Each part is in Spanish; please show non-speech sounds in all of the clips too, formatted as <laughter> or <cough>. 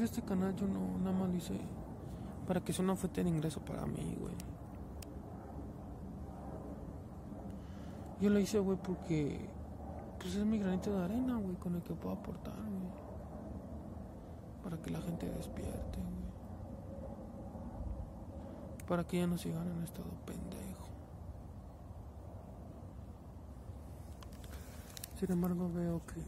Este canal yo no, nada más lo hice para que sea una fuente de ingreso para mí, güey. Yo lo hice, güey, porque pues es mi granito de arena, güey, con el que puedo aportar, güey. Para que la gente despierte, güey. Para que ya no sigan en estado pendejo. Sin embargo, veo que,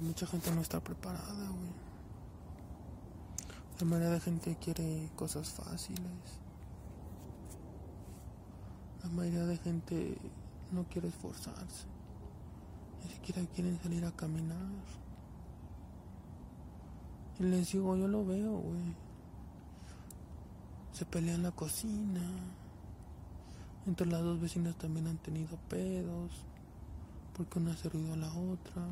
mucha gente no está preparada, güey. La mayoría de gente quiere cosas fáciles. La mayoría de gente no quiere esforzarse. Ni siquiera quieren salir a caminar. Y les digo, yo lo veo, güey. Se pelean la cocina. Entre las dos vecinas también han tenido pedos. Porque una ha ruido a la otra.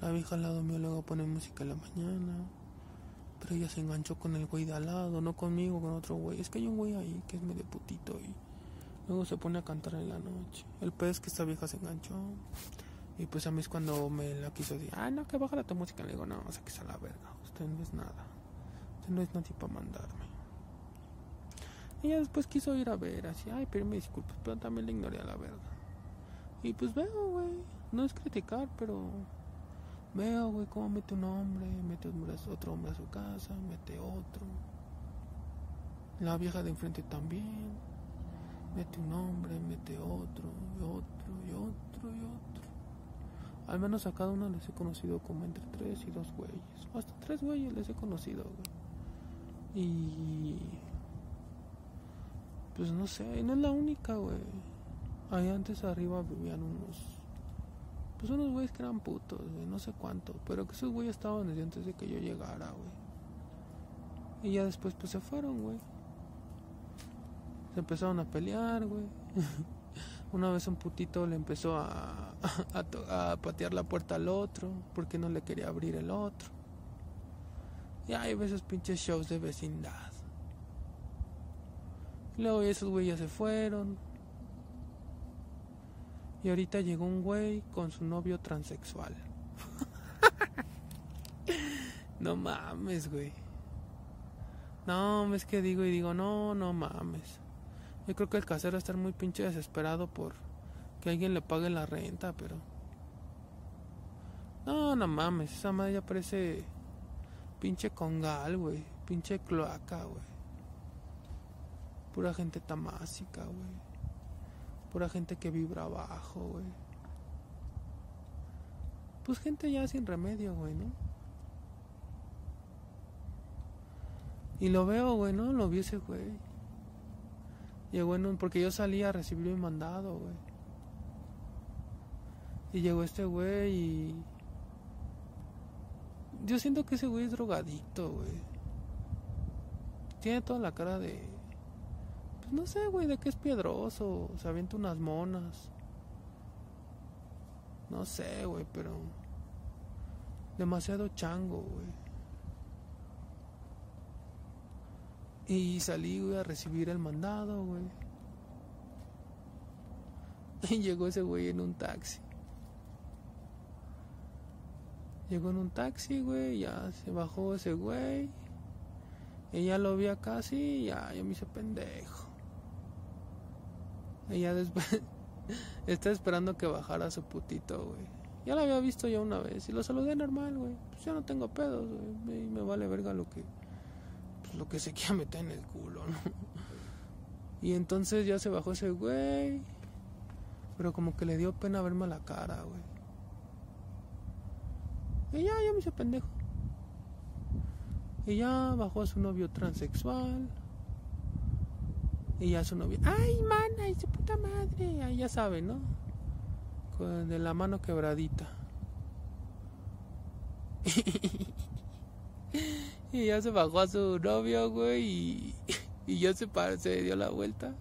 La vieja al lado mío luego pone música en la mañana. Pero ella se enganchó con el güey de al lado, no conmigo, con otro güey. Es que hay un güey ahí que es medio putito y luego se pone a cantar en la noche. El pez que esta vieja se enganchó. Y pues a mí es cuando me la quiso decir, ah, no, que baja tu música. Le digo, no, o sea, que sea la verga. Usted no es nada. Usted no es nadie para mandarme. Ella después quiso ir a ver, así, ay, pero me disculpas, pero también le ignoré a la verga. Y pues veo, güey, no es criticar, pero veo, güey, cómo mete un hombre, mete otro hombre a su casa, mete otro. La vieja de enfrente también. Mete un hombre, mete otro, y otro, y otro, y otro. Al menos a cada uno les he conocido como entre tres y dos güeyes. O hasta tres güeyes les he conocido, güey. Y. Pues no sé, no es la única, güey. Ahí antes arriba vivían unos. Pues unos güeyes que eran putos, güey, no sé cuánto. Pero que esos güeyes estaban desde antes de que yo llegara, güey. Y ya después, pues se fueron, güey. Se empezaron a pelear, güey. <laughs> Una vez un putito le empezó a, <laughs> a, a, patear la puerta al otro porque no le quería abrir el otro. Y hay esos pinches shows de vecindad. Luego esos güeyes se fueron. Y ahorita llegó un güey con su novio transexual. <laughs> no mames, güey. No, es que digo y digo, no, no mames. Yo creo que el casero está muy pinche desesperado por que alguien le pague la renta, pero. No, no mames, esa madre ya parece pinche congal, güey. Pinche cloaca, güey. Pura gente tamásica, güey. Pura gente que vibra abajo, güey. Pues gente ya sin remedio, güey, ¿no? Y lo veo, güey, ¿no? Lo vi ese güey. Llegó en un... Porque yo salí a recibir mi mandado, güey. Y llegó este güey y... Yo siento que ese güey es drogadicto, güey. Tiene toda la cara de... Pues no sé, güey, de que es piedroso. Se avienta unas monas. No sé, güey, pero... Demasiado chango, güey. Y salí, güey, a recibir el mandado, güey. <laughs> Y llegó ese güey en un taxi. Llegó en un taxi, güey, ya se bajó ese güey. Ella lo vi casi y ya, yo me hice pendejo. Ella después <laughs> está esperando que bajara su putito, güey. Ya lo había visto ya una vez y lo saludé normal, güey. Pues ya no tengo pedos, güey. Me, vale verga lo que lo que se quiera meter en el culo, ¿no? Y entonces ya se bajó ese güey. Pero como que le dio pena verme a la cara, güey. Y ya, ya me hice pendejo. Y ya bajó a su novio transexual. Y ya su novio, ay, mana, y su puta madre. Ahí ya sabe, ¿no? de la mano quebradita. <laughs> Y ya se bajó a su novio, güey, y, y ya se, paró, se dio la vuelta.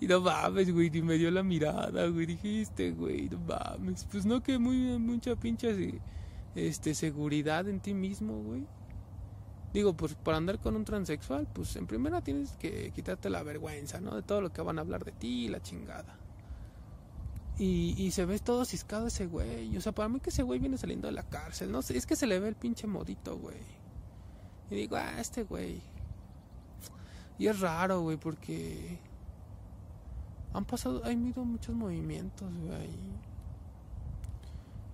Y no mames, güey, ni me dio la mirada, güey. Dijiste, güey, no mames. Pues no que muy, mucha pinche este, seguridad en ti mismo, güey. Digo, pues para andar con un transexual, pues en primera tienes que quitarte la vergüenza, ¿no? De todo lo que van a hablar de ti la chingada. Y, y se ve todo ciscado ese güey. O sea, para mí que ese güey viene saliendo de la cárcel. No es que se le ve el pinche modito, güey. Y digo, ah, este güey. Y es raro, güey, porque han pasado, han habido muchos movimientos, güey.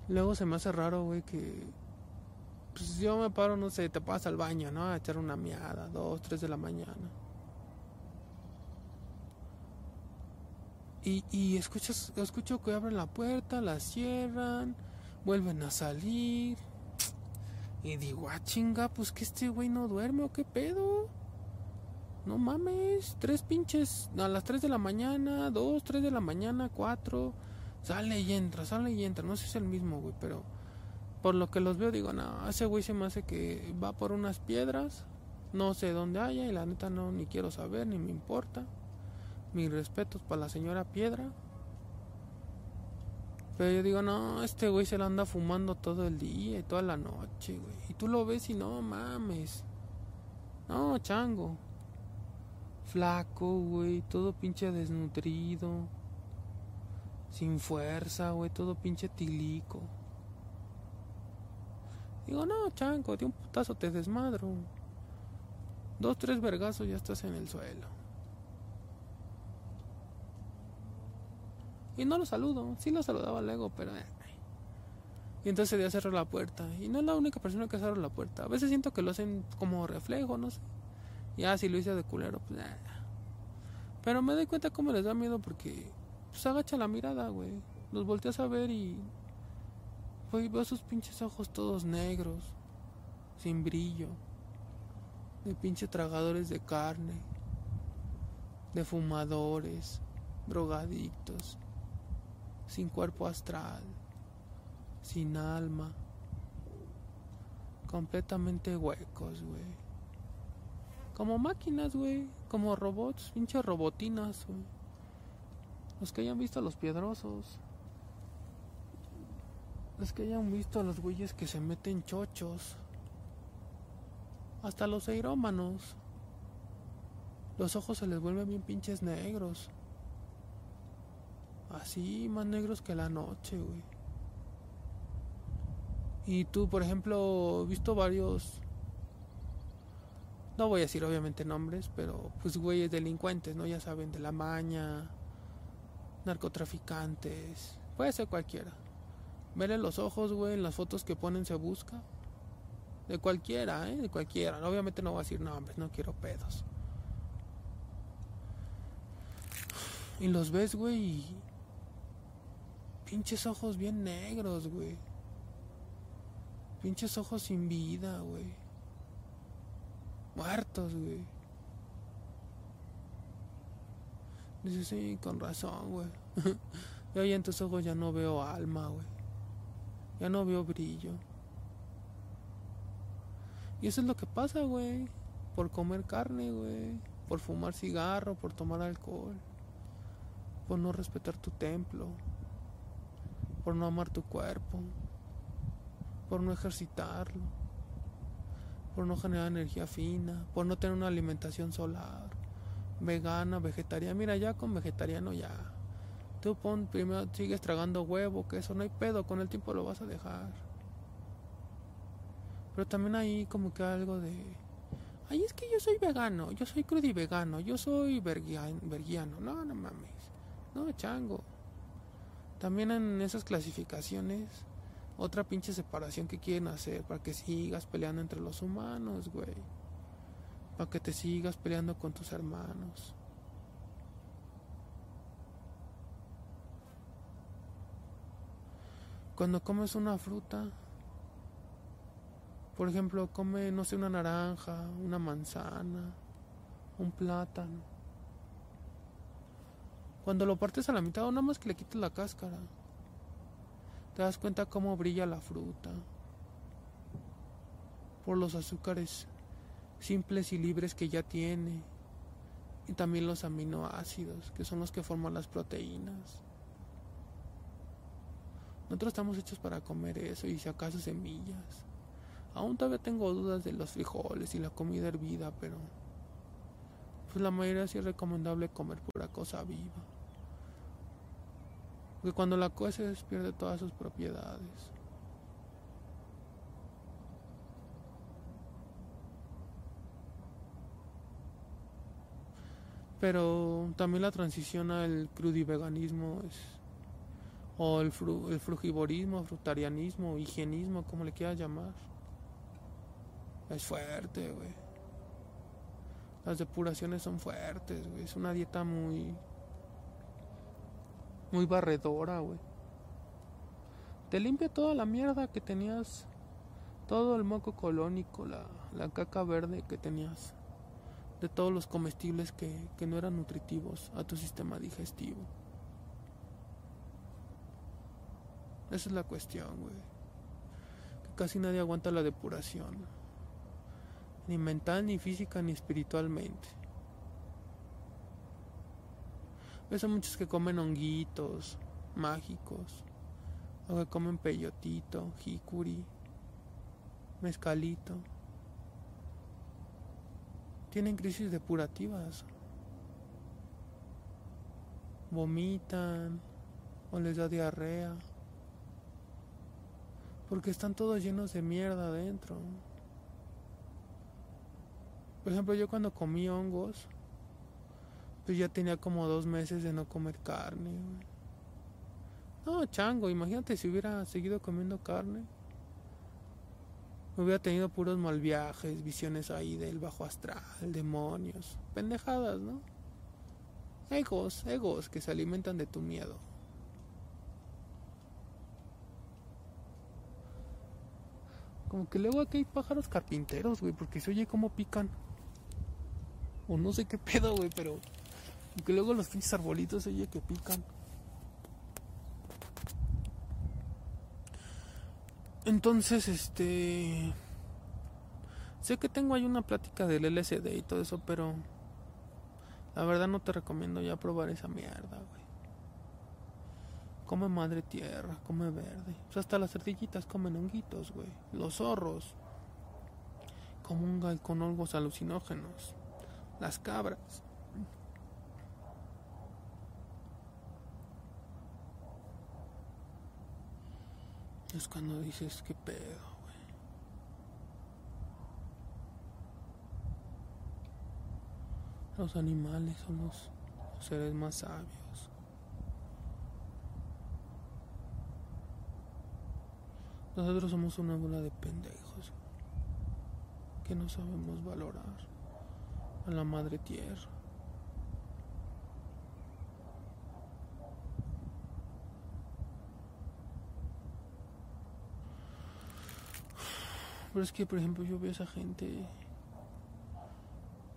Luego se me hace raro, güey, que pues yo me paro, no sé, te pasas al baño, ¿no? A echar una miada, dos, tres de la mañana. Y, y escuchas, escucho que abren la puerta, la cierran, vuelven a salir. Y digo, ah, chinga, pues que este güey no duerme o qué pedo. No mames, tres pinches a las 3 de la mañana, 2, 3 de la mañana, 4. Sale y entra, sale y entra. No sé si es el mismo, güey, pero por lo que los veo digo, no, ese güey se me hace que va por unas piedras. No sé dónde haya y la neta no ni quiero saber ni me importa. Mis respetos para la señora Piedra. Pero yo digo, no, este güey se la anda fumando todo el día y toda la noche, güey. Y tú lo ves y no mames. No, chango. Flaco, güey, todo pinche desnutrido. Sin fuerza, güey, todo pinche tilico. Digo, no, chango, de un putazo te desmadro. Dos, tres vergazos ya estás en el suelo. Y no lo saludo, sí lo saludaba luego, pero... Eh. Y entonces ya cerró la puerta. Y no es la única persona que cerró la puerta. A veces siento que lo hacen como reflejo, no sé. Ya si lo hice de culero, pues Pero me doy cuenta cómo les da miedo porque pues agacha la mirada, güey. Los volteas a ver y güey, veo sus pinches ojos todos negros, sin brillo, de pinche tragadores de carne, de fumadores, drogadictos, sin cuerpo astral, sin alma, completamente huecos, güey. Como máquinas, güey. Como robots, pinches robotinas, güey. Los que hayan visto a los piedrosos. Los que hayan visto a los güeyes que se meten chochos. Hasta los aerómanos. Los ojos se les vuelven bien pinches negros. Así, más negros que la noche, güey. Y tú, por ejemplo, visto varios no voy a decir obviamente nombres, pero pues güeyes delincuentes, ¿no? Ya saben, de la maña, narcotraficantes, puede ser cualquiera. Verle los ojos, güey, en las fotos que ponen se busca. De cualquiera, ¿eh? De cualquiera. Obviamente no voy a decir nombres, no quiero pedos. Y los ves, güey. Pinches ojos bien negros, güey. Pinches ojos sin vida, güey. Muertos, güey. Dice, sí, con razón, güey. <laughs> Yo ahí en tus ojos ya no veo alma, güey. Ya no veo brillo. Y eso es lo que pasa, güey. Por comer carne, güey. Por fumar cigarro, por tomar alcohol. Por no respetar tu templo. Por no amar tu cuerpo. Por no ejercitarlo por no generar energía fina, por no tener una alimentación solar, vegana, vegetariana. Mira, ya con vegetariano ya. Tú pon, primero sigues tragando huevo, que eso no hay pedo, con el tiempo lo vas a dejar. Pero también hay como que algo de... Ay, es que yo soy vegano, yo soy crudi vegano, yo soy verguiano. No, no mames. No, chango. También en esas clasificaciones otra pinche separación que quieren hacer para que sigas peleando entre los humanos, güey. Para que te sigas peleando con tus hermanos. Cuando comes una fruta, por ejemplo, come, no sé, una naranja, una manzana, un plátano. Cuando lo partes a la mitad, nada más que le quites la cáscara te das cuenta cómo brilla la fruta. Por los azúcares simples y libres que ya tiene. Y también los aminoácidos, que son los que forman las proteínas. Nosotros estamos hechos para comer eso y si acaso semillas. Aún todavía tengo dudas de los frijoles y la comida hervida, pero pues la mayoría sí es recomendable comer pura cosa viva. Porque cuando la cueces pierde todas sus propiedades. Pero también la transición al crudiveganismo es, o el, fru, el frugivorismo, frutarianismo, higienismo, como le quieras llamar. Es fuerte, güey. Las depuraciones son fuertes, güey. Es una dieta muy. Muy barredora, güey. Te limpia toda la mierda que tenías. Todo el moco colónico, la, la caca verde que tenías de todos los comestibles que, que no eran nutritivos a tu sistema digestivo. Esa es la cuestión, güey. Que casi nadie aguanta la depuración. Ni mental, ni física, ni espiritualmente. Ves a muchos que comen honguitos mágicos. O que comen peyotito, jicuri, mezcalito tienen crisis depurativas. Vomitan o les da diarrea. Porque están todos llenos de mierda adentro. Por ejemplo, yo cuando comí hongos, pues ya tenía como dos meses de no comer carne. No, chango, imagínate si hubiera seguido comiendo carne hubiera tenido puros mal viajes, visiones ahí del bajo astral, demonios, pendejadas, ¿no? Egos, egos que se alimentan de tu miedo. Como que luego aquí hay pájaros carpinteros, güey, porque se oye cómo pican. O no sé qué pedo, güey, pero. Aunque luego los pinches arbolitos se oye que pican. Entonces, este... Sé que tengo ahí una plática del LSD y todo eso, pero... La verdad no te recomiendo ya probar esa mierda, güey. Come madre tierra, come verde. Sea, hasta las ardillitas comen honguitos, güey. Los zorros. Comungan con hongos alucinógenos. Las cabras. Es cuando dices, qué pedo, güey. Los animales son los, seres más sabios. Nosotros somos una bola de pendejos que no sabemos valorar a la madre tierra. Pero es que, por ejemplo, yo veo a esa gente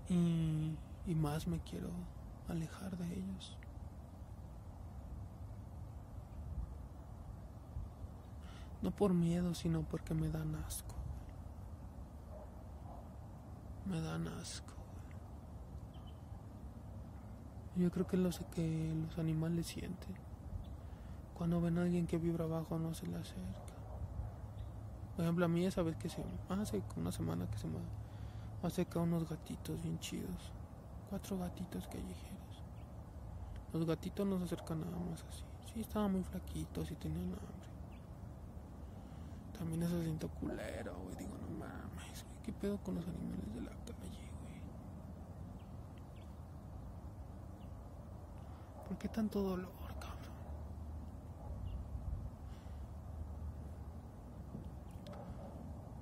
y, y más me quiero alejar de ellos. No por miedo, sino porque me dan asco. Me dan asco. Yo creo que lo sé que los animales sienten. Cuando ven a alguien que vibra abajo no se le acerca. Por ejemplo, a mí esa vez que se... Hace una semana que se me acerca unos gatitos bien chidos. Cuatro gatitos callejeros. Los gatitos no se acercan nada más así. Sí, estaban muy flaquitos y tenían hambre. También eso siento culero, güey. Digo, no mames, ¿Qué pedo con los animales de la calle, güey? ¿Por qué tanto dolor?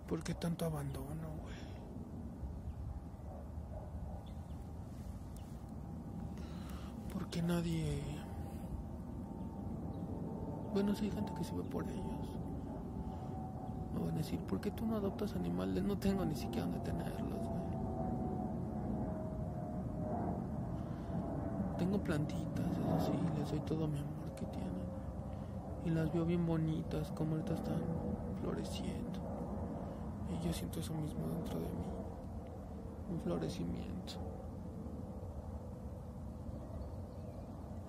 ¿Por qué tanto abandono, güey? ¿Por qué nadie... Bueno, si hay gente que se ve por ellos. Decir, ¿por qué tú no adoptas animales? No tengo ni siquiera donde tenerlos. Tengo plantitas, eso sí, les doy todo mi amor que tienen. Y las veo bien bonitas, como ahorita están floreciendo. Y yo siento eso mismo dentro de mí. Un florecimiento.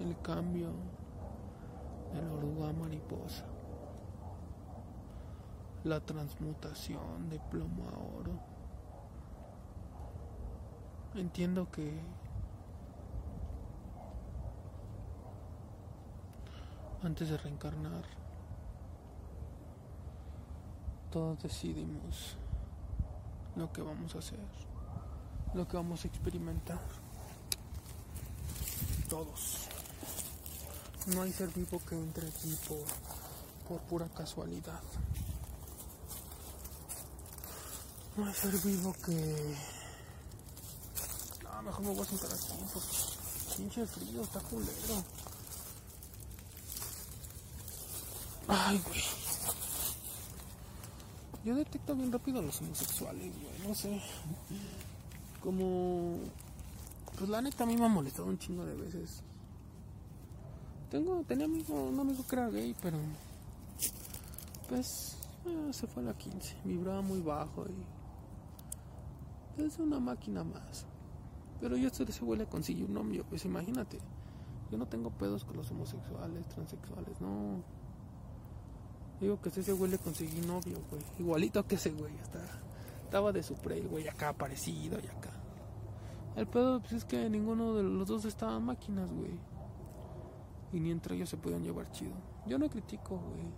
El cambio de la oruga mariposa. La transmutación de plomo a oro. Entiendo que antes de reencarnar, todos decidimos lo que vamos a hacer, lo que vamos a experimentar. Todos. No hay ser vivo que entre aquí por, por pura casualidad. Hay ser vivo que... No, mejor me voy a sentar aquí porque pinche frío, está culero. Ay, güey. Yo detecto bien rápido a los homosexuales, güey, no sé. Como... Pues la neta a mí me ha molestado un chingo de veces. Tengo, tenía amigo, un amigo que era gay, pero... Pues... eh, se fue a la 15. Vibraba muy bajo y... Es una máquina más. Pero yo hasta ese güey le conseguí un novio, pues imagínate. Yo no tengo pedos con los homosexuales, transexuales, no. Digo que ese güey le conseguí novio, güey. Igualito que ese güey. Hasta estaba de su pre, güey, acá parecido y acá. El pedo pues, es que ninguno de los dos estaban máquinas, güey. Y ni entre ellos se podían llevar chido. Yo no critico, güey.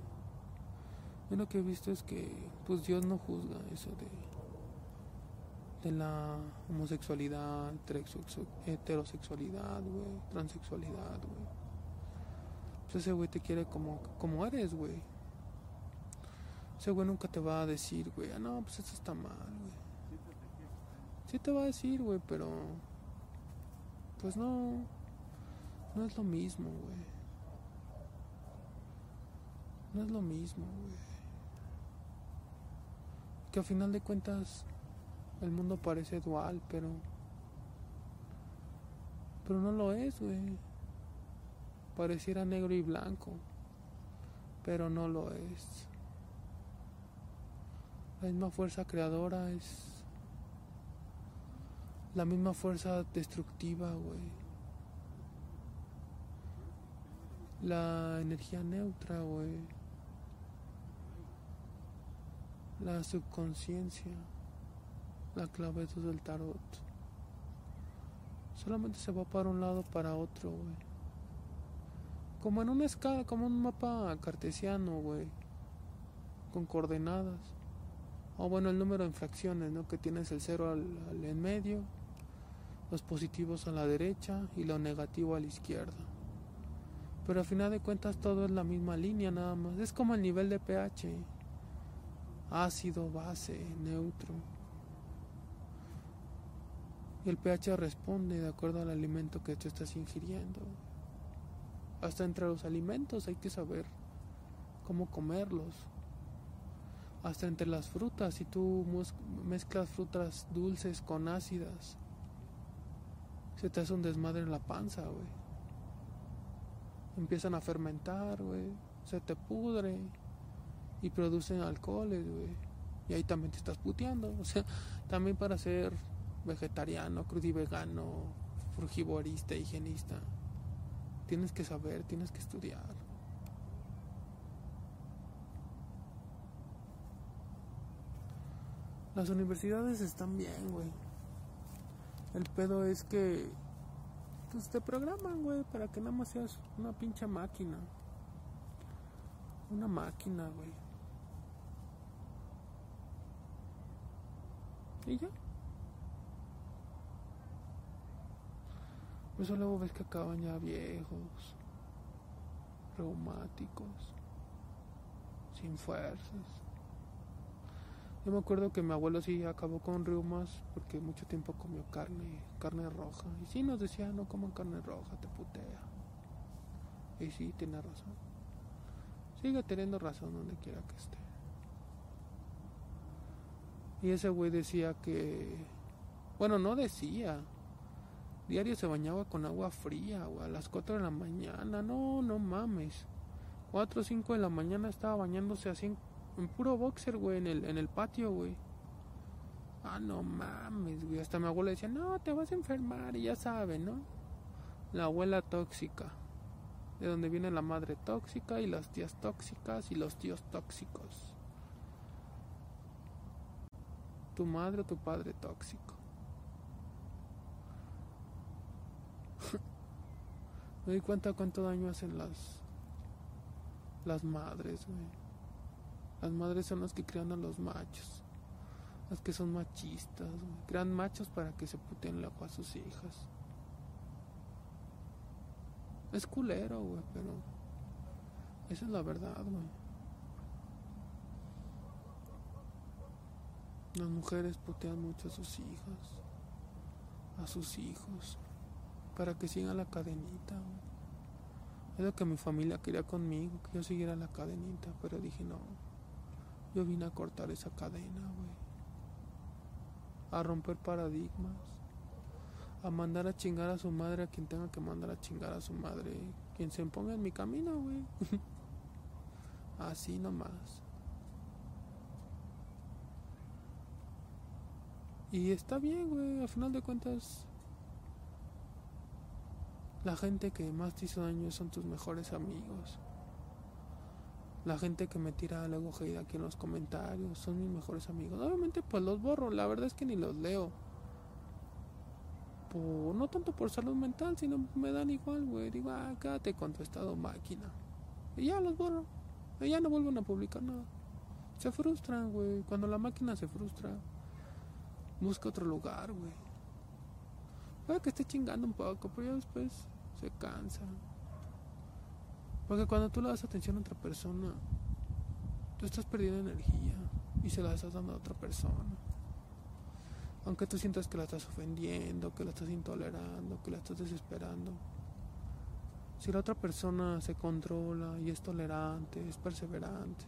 Yo lo que he visto es que pues Dios no juzga eso de la homosexualidad, heterosexu- heterosexualidad, güey, transexualidad, güey. Pues ese güey te quiere como, como eres, güey. Ese güey nunca te va a decir, güey, ah, no, pues eso está mal, güey. Sí te va a decir, güey, pero... Pues no... No es lo mismo, güey. No es lo mismo, güey. Que a final de cuentas el mundo parece dual, pero... Pero no lo es, güey. Pareciera negro y blanco, pero no lo es. La misma fuerza creadora es la misma fuerza destructiva, güey. La energía neutra, güey. La subconsciencia. La clave del tarot. Solamente se va para un lado para otro, güey. Como en una escala, como un mapa cartesiano, güey. Con coordenadas. O bueno, el número en fracciones, ¿no? Que tienes el cero al en medio, los positivos a la derecha y lo negativo a la izquierda. Pero al final de cuentas todo es la misma línea nada más. Es como el nivel de pH. Ácido, base, neutro. Y el pH responde de acuerdo al alimento que tú estás ingiriendo. Hasta entre los alimentos hay que saber cómo comerlos. Hasta entre las frutas, si tú mezclas frutas dulces con ácidas, se te hace un desmadre en la panza, güey. Empiezan a fermentar, güey. Se te pudre y producen alcoholes, güey. Y ahí también te estás puteando. <laughs> O sea, también para ser vegetariano, crudivegano, frugivorista, higienista, tienes que saber, tienes que estudiar. Las universidades están bien, güey. El pedo es que pues te programan, güey, para que nada más seas una pinche máquina. Una máquina, güey. Y ya. Por eso luego ves que acaban ya viejos, reumáticos, sin fuerzas. Yo me acuerdo que mi abuelo sí acabó con reumas porque mucho tiempo comió carne, carne roja. Y sí nos decía, no coman carne roja, te putea. Y sí, tiene razón. Sigue teniendo razón donde quiera que esté. Y ese güey decía que... Bueno, no decía. Diario se bañaba con agua fría, güey, a las 4 de la mañana. No, no mames. 4 o 5 de la mañana estaba bañándose así en, en puro boxer, güey, en el, en el patio, güey. Ah, no mames, güey. Hasta mi abuela decía, no, te vas a enfermar, y ya sabe, ¿no? La abuela tóxica. De donde viene la madre tóxica y las tías tóxicas y los tíos tóxicos. Tu madre o tu padre tóxico. Me di cuenta cuánto daño hacen las Las madres, güey. Las madres son las que crean a los machos. Las que son machistas, güey. Crean machos para que se puteen loco a sus hijas. Es culero, güey, pero esa es la verdad, güey. Las mujeres putean mucho a sus hijas, a sus hijos, para que sigan la cadenita. Es lo que mi familia quería conmigo, que yo siguiera la cadenita, pero dije no. Yo vine a cortar esa cadena, güey. A romper paradigmas. A mandar a chingar a su madre a quien tenga que mandar a chingar a su madre. Quien se ponga en mi camino, güey. <laughs> Así nomás. Y está bien, güey. Al final de cuentas, la gente que más te hizo daño son tus mejores amigos. La gente que me tira luego hate aquí en los comentarios son mis mejores amigos. Obviamente pues los borro, la verdad es que ni los leo. no tanto por salud mental, sino me dan igual, güey. Digo, ah, quédate con tu estado máquina. Y ya los borro. Y ya no vuelven a publicar nada. Se frustran, güey. Cuando la máquina se frustra, busca otro lugar, güey. Puede que esté chingando un poco, pero ya después se cansa. Porque cuando tú le das atención a otra persona, tú estás perdiendo energía y se la estás dando a otra persona. Aunque tú sientas que la estás ofendiendo, que la estás intolerando, que la estás desesperando. Si la otra persona se controla y es tolerante, es perseverante,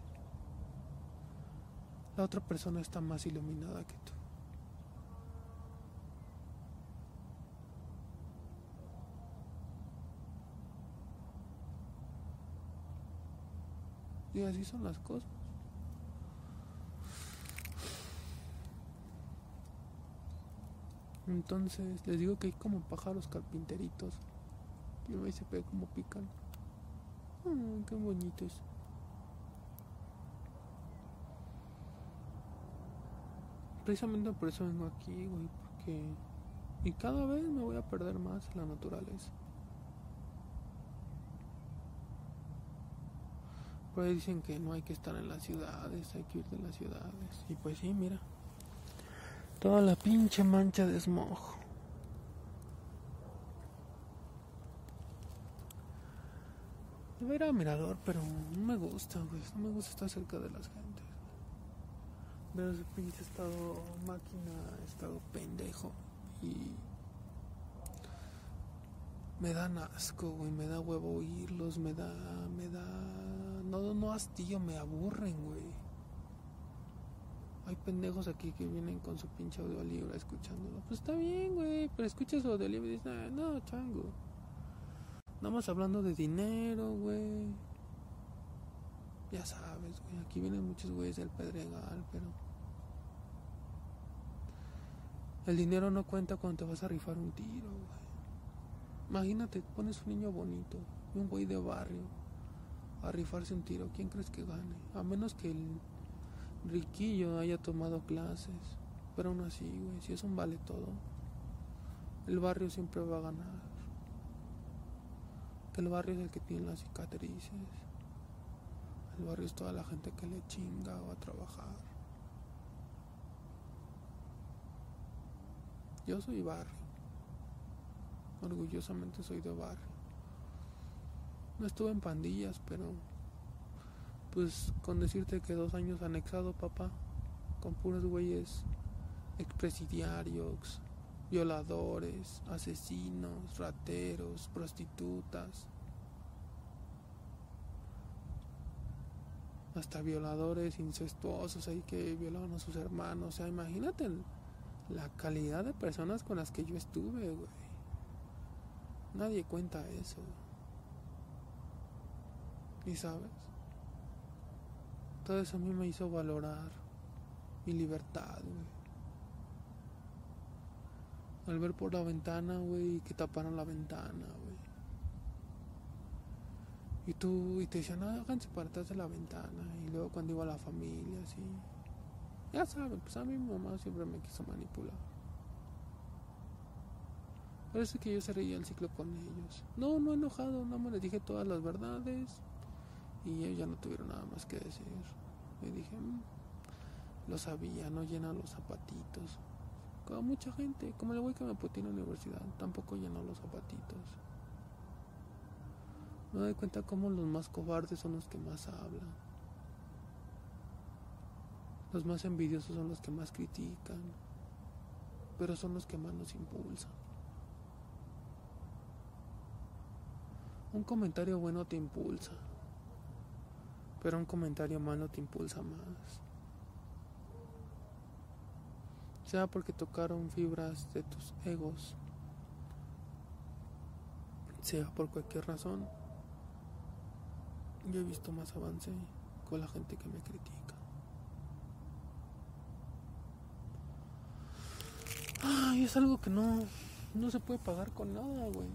la otra persona está más iluminada que tú. Y así son las cosas. Entonces les digo que hay como pájaros carpinteritos. Y me se ve como pican. Qué bonitos. Precisamente por eso vengo aquí, güey, porque... Y cada vez me voy a perder más la naturaleza. Pues dicen que no hay que estar en las ciudades, hay que ir de las ciudades. Y pues sí, mira. Toda la pinche mancha de smog. Yo ir a mirador, pero no me gusta, güey. No me gusta estar cerca de las gentes. Ver ese pinche estado máquina, estado pendejo. Y me dan asco, güey. Me da huevo oírlos, me da, me da no, no hastío, me aburren, güey. Hay pendejos aquí que vienen con su pinche audiolibro escuchándolo. Pues está bien, güey, pero escucha su audiolibro y dices, ah, no, chango. Nada más hablando de dinero, güey. Ya sabes, güey, aquí vienen muchos güeyes del Pedregal, pero... El dinero no cuenta cuando te vas a rifar un tiro, güey. Imagínate, pones un niño bonito, un güey de barrio a rifarse un tiro, ¿quién crees que gane? A menos que el riquillo haya tomado clases. Pero aún así, güey, si eso vale todo, el barrio siempre va a ganar. Que el barrio es el que tiene las cicatrices. El barrio es toda la gente que le chinga o a trabajar. Yo soy barrio. Orgullosamente soy de barrio. No estuve en pandillas, pero pues con decirte que dos años anexado, papá, con puros güeyes expresidiarios, violadores, asesinos, rateros, prostitutas, hasta violadores incestuosos ahí que violaban a sus hermanos. O sea, imagínate la calidad de personas con las que yo estuve, güey. Nadie cuenta eso. Y sabes, todo eso a mí me hizo valorar mi libertad, güey. Al ver por la ventana, güey, que taparon la ventana, güey. Y tú, y te decían, no, háganse para atrás de la ventana. Y luego cuando iba a la familia, así. Ya saben, pues a mí mi mamá siempre me quiso manipular. Parece que yo reía el ciclo con ellos. No, no enojado, no me les dije todas las verdades Y ellos ya no tuvieron nada más que decir. Y dije, "Mm, lo sabía, no llena los zapatitos. Como mucha gente, como el güey que me puteó en la universidad, tampoco llenó los zapatitos. Me doy cuenta cómo los más cobardes son los que más hablan. Los más envidiosos son los que más critican, pero son los que más nos impulsan. Un comentario bueno te impulsa, pero un comentario malo te impulsa más. Sea porque tocaron fibras de tus egos, sea por cualquier razón. Yo he visto más avance con la gente que me critica. Ay, es algo que no, no se puede pagar con nada, güey.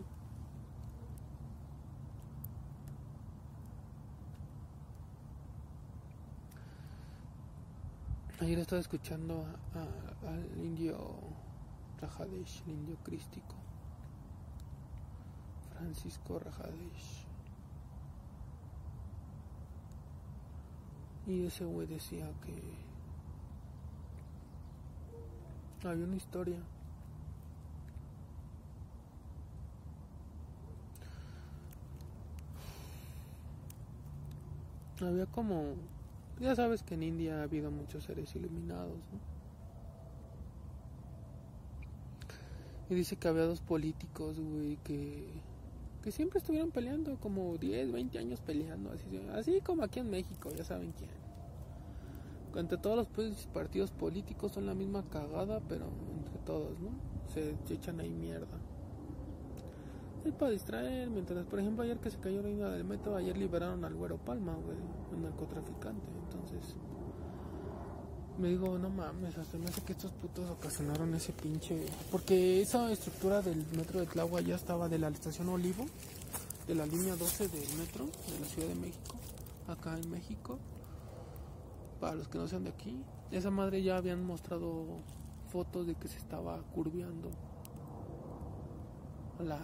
Ayer estaba escuchando al indio Rajadesh, el indio crístico. Francisco Rajadesh. Y ese güey decía que había una historia. Había como, ya sabes que en India ha habido muchos seres iluminados, ¿no? Y dice que había dos políticos, güey, que, que siempre estuvieron peleando, como 10, 20 años peleando, así, así como aquí en México, ya saben quién. Entre todos los pues, partidos políticos son la misma cagada, pero entre todos, ¿no? Se, se echan ahí mierda. Es para distraer, mientras, por ejemplo, ayer que se cayó la línea del metro, ayer liberaron al güero Palma, güey, un narcotraficante. Entonces, me digo, no mames, hasta me hace que estos putos ocasionaron ese pinche. Porque esa estructura del metro de Tláhuac ya estaba de la estación Olivo, de la línea 12 del metro de la Ciudad de México, acá en México. Para los que no sean de aquí, esa madre ya habían mostrado fotos de que se estaba curveando la,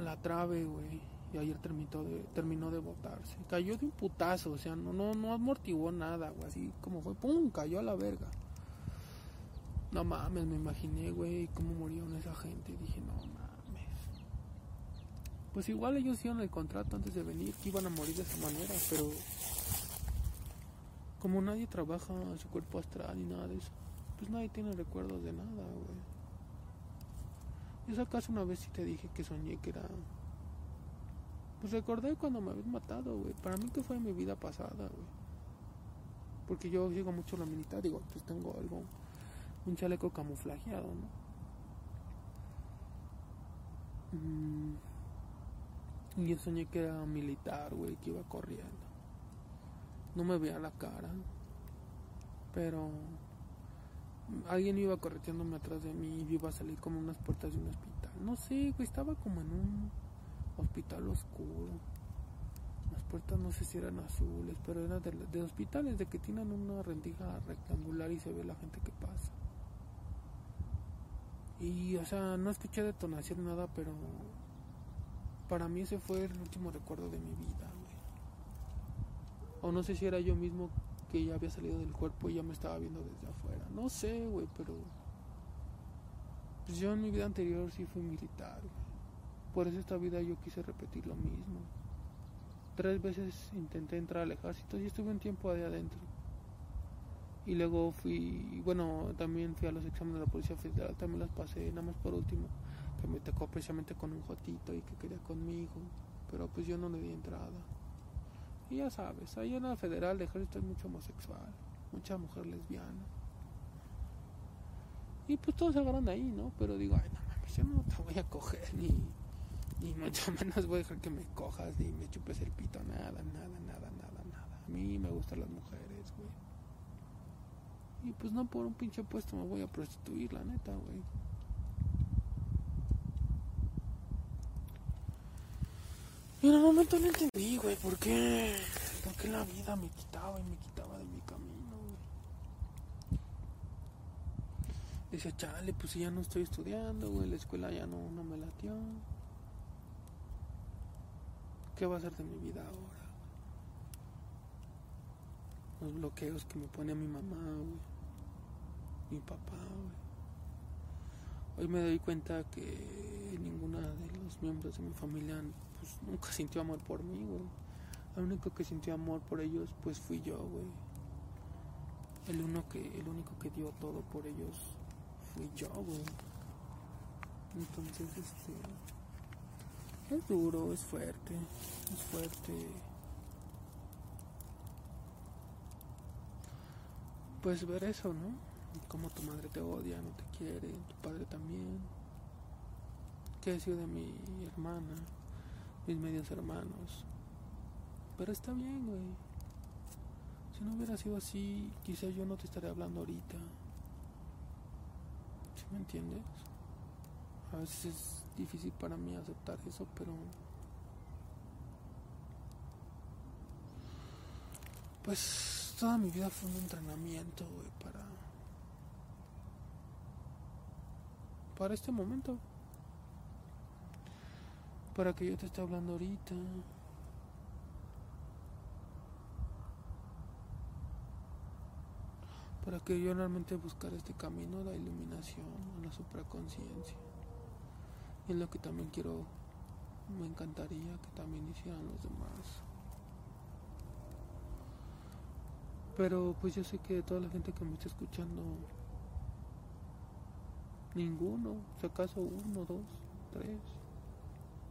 la trave, güey. Y ayer terminó de, terminó de botarse. Cayó de un putazo, o sea, no, no, no amortiguó nada, güey. Así como fue, ¡pum! Cayó a la verga. No mames, me imaginé, güey, cómo murieron esa gente. Dije, no mames. Pues igual ellos hicieron el contrato antes de venir, que iban a morir de esa manera, pero como nadie trabaja su cuerpo astral ni nada de eso, pues nadie tiene recuerdos de nada, güey. Yo acaso una vez sí te dije que soñé que era... Pues recordé cuando me habían matado, güey. Para mí que fue mi vida pasada, güey. Porque yo sigo mucho la militar, digo, pues tengo algo, un chaleco camuflajeado, ¿no? Mm. Y yo soñé que era militar, güey, que iba corriendo. No me veía la cara, pero alguien iba correteándome atrás de mí y iba a salir como unas puertas de un hospital. No sé, güey, estaba como en un hospital oscuro. Las puertas no sé si eran azules, pero eran de, de hospitales, de que tienen una rendija rectangular y se ve la gente que pasa. Y, o sea, no escuché detonación nada, pero para mí ese fue el último recuerdo de mi vida, güey. O no sé si era yo mismo que ya había salido del cuerpo y ya me estaba viendo desde afuera. No sé, güey, pero... Pues yo en mi vida anterior sí fui militar. Por eso esta vida yo quise repetir lo mismo. Tres veces intenté entrar al ejército y estuve un tiempo ahí adentro. Y luego fui, bueno, también fui a los exámenes de la Policía Federal, también los pasé, nada más por último, que me tocó precisamente con un jotito y que quería conmigo, pero pues yo no le di entrada. Y ya sabes, ahí en la federal de ejército hay mucho homosexual, mucha mujer lesbiana. Y pues todos se agarran ahí, ¿no? Pero digo, ay, no mames, yo no te voy a coger, ni, ni mucho <laughs> menos voy a dejar que me cojas, ni me chupes el pito, nada, nada, nada, nada, nada. A mí me gustan las mujeres, güey. Y pues no por un pinche puesto me voy a prostituir, la neta, güey. Y en el momento no entendí, güey, por qué, por qué la vida me quitaba y me quitaba de mi camino, güey. Decía, chale, pues si ya no estoy estudiando, güey, la escuela ya no, no me latió. ¿Qué va a ser de mi vida ahora? los bloqueos que me pone mi mamá, mi papá. Hoy me doy cuenta que ninguna de los miembros de mi familia nunca <laughs> sintió amor por mí, güey. El único que sintió amor por ellos pues fui yo, güey. El, el único que dio todo por ellos fui yo, güey. Entonces, este... Es duro, es fuerte, es fuerte. Pues ver eso, ¿no? Como tu madre te odia, no te quiere, tu padre también. ¿Qué ha sido de mi hermana? Mis medios hermanos. Pero está bien, güey. Si no hubiera sido así, quizás yo no te estaría hablando ahorita. ¿Sí me entiendes? A veces es difícil para mí aceptar eso, pero... Pues toda mi vida fue un entrenamiento, güey, para... Para este momento. Para que yo te esté hablando ahorita. Para que yo realmente buscara este camino, la iluminación, la supraconciencia es lo que también quiero, me encantaría que también hicieran los demás. Pero pues yo sé que toda la gente que me está escuchando, ninguno, si acaso uno, dos, tres,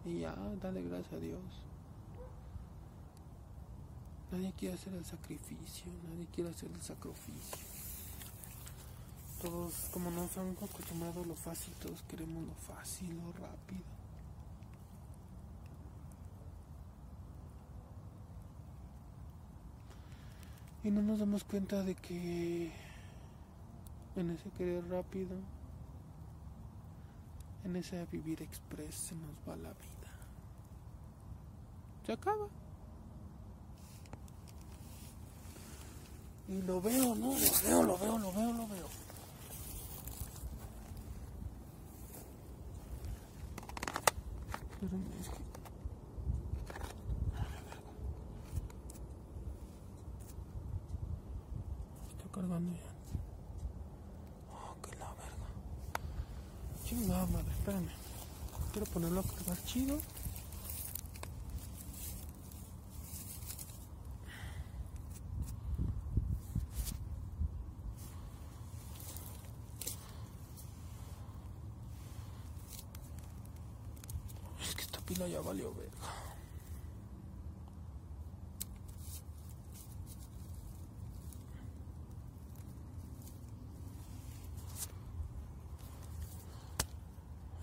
y ya, dale gracias a Dios. Nadie quiere hacer el sacrificio, nadie quiere hacer el sacrificio. Todos, como nos han acostumbrado a lo fácil, todos queremos lo fácil, lo rápido. Y no nos damos cuenta de que en ese querer rápido, en ese vivir express se nos va la vida. Se acaba. Y lo veo, ¿no? Lo veo, lo veo, lo veo, lo veo. Espérame, es que... Está cargando ya. Oh, que la verga. Chingada madre, espérame. Quiero ponerlo a cargar chido. pila ya valió verga.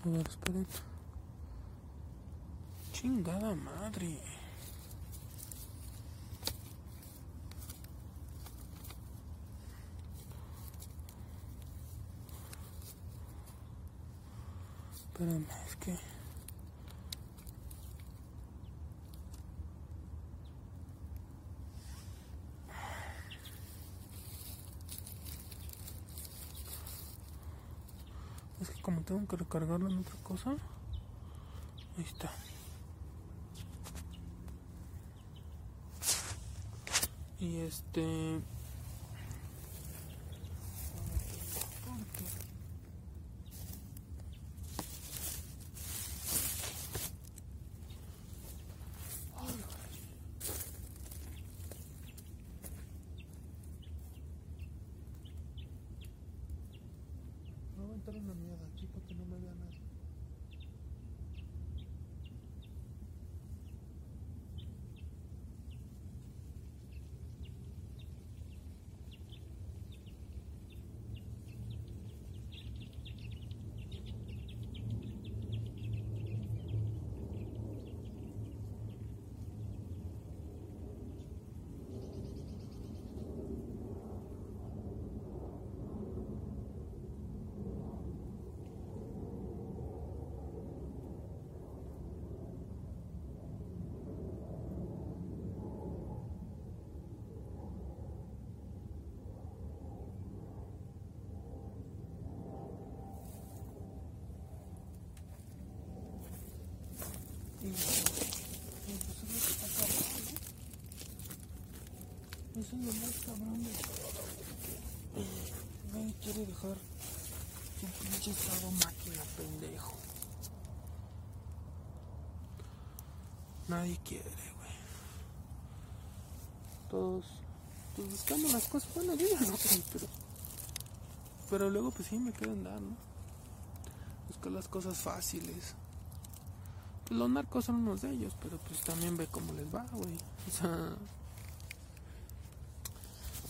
Ver, esperen. Chingada madre. Espérame, es que... como tengo que recargarlo en otra cosa. Ahí está. Y este una mierda aquí para que no me vea nada. Eso es más cabrón quiere dejar su pinche estado máquina, pendejo. Nadie quiere, güey. Todos, pues buscando las cosas. Bueno, yo no, pero. Luego, pues sí, me quedo en dar, ¿no? Buscar las cosas fáciles. Pues los narcos son unos de ellos, pero pues también ve cómo les va, güey. O sea.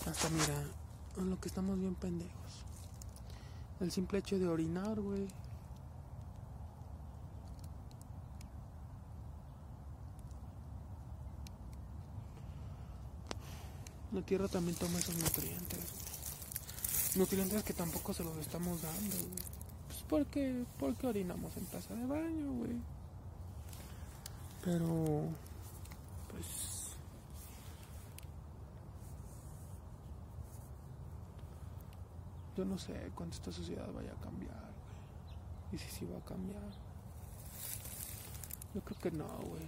Hasta mira, en lo que estamos bien pendejos. El simple hecho de orinar, güey. La tierra también toma esos nutrientes. Nutrientes que tampoco se los estamos dando, güey. Pues porque, porque orinamos en taza de baño, güey. Pero, pues Yo no sé cuánto esta sociedad vaya a cambiar, güey. Y si sí va a cambiar. Yo creo que no, güey.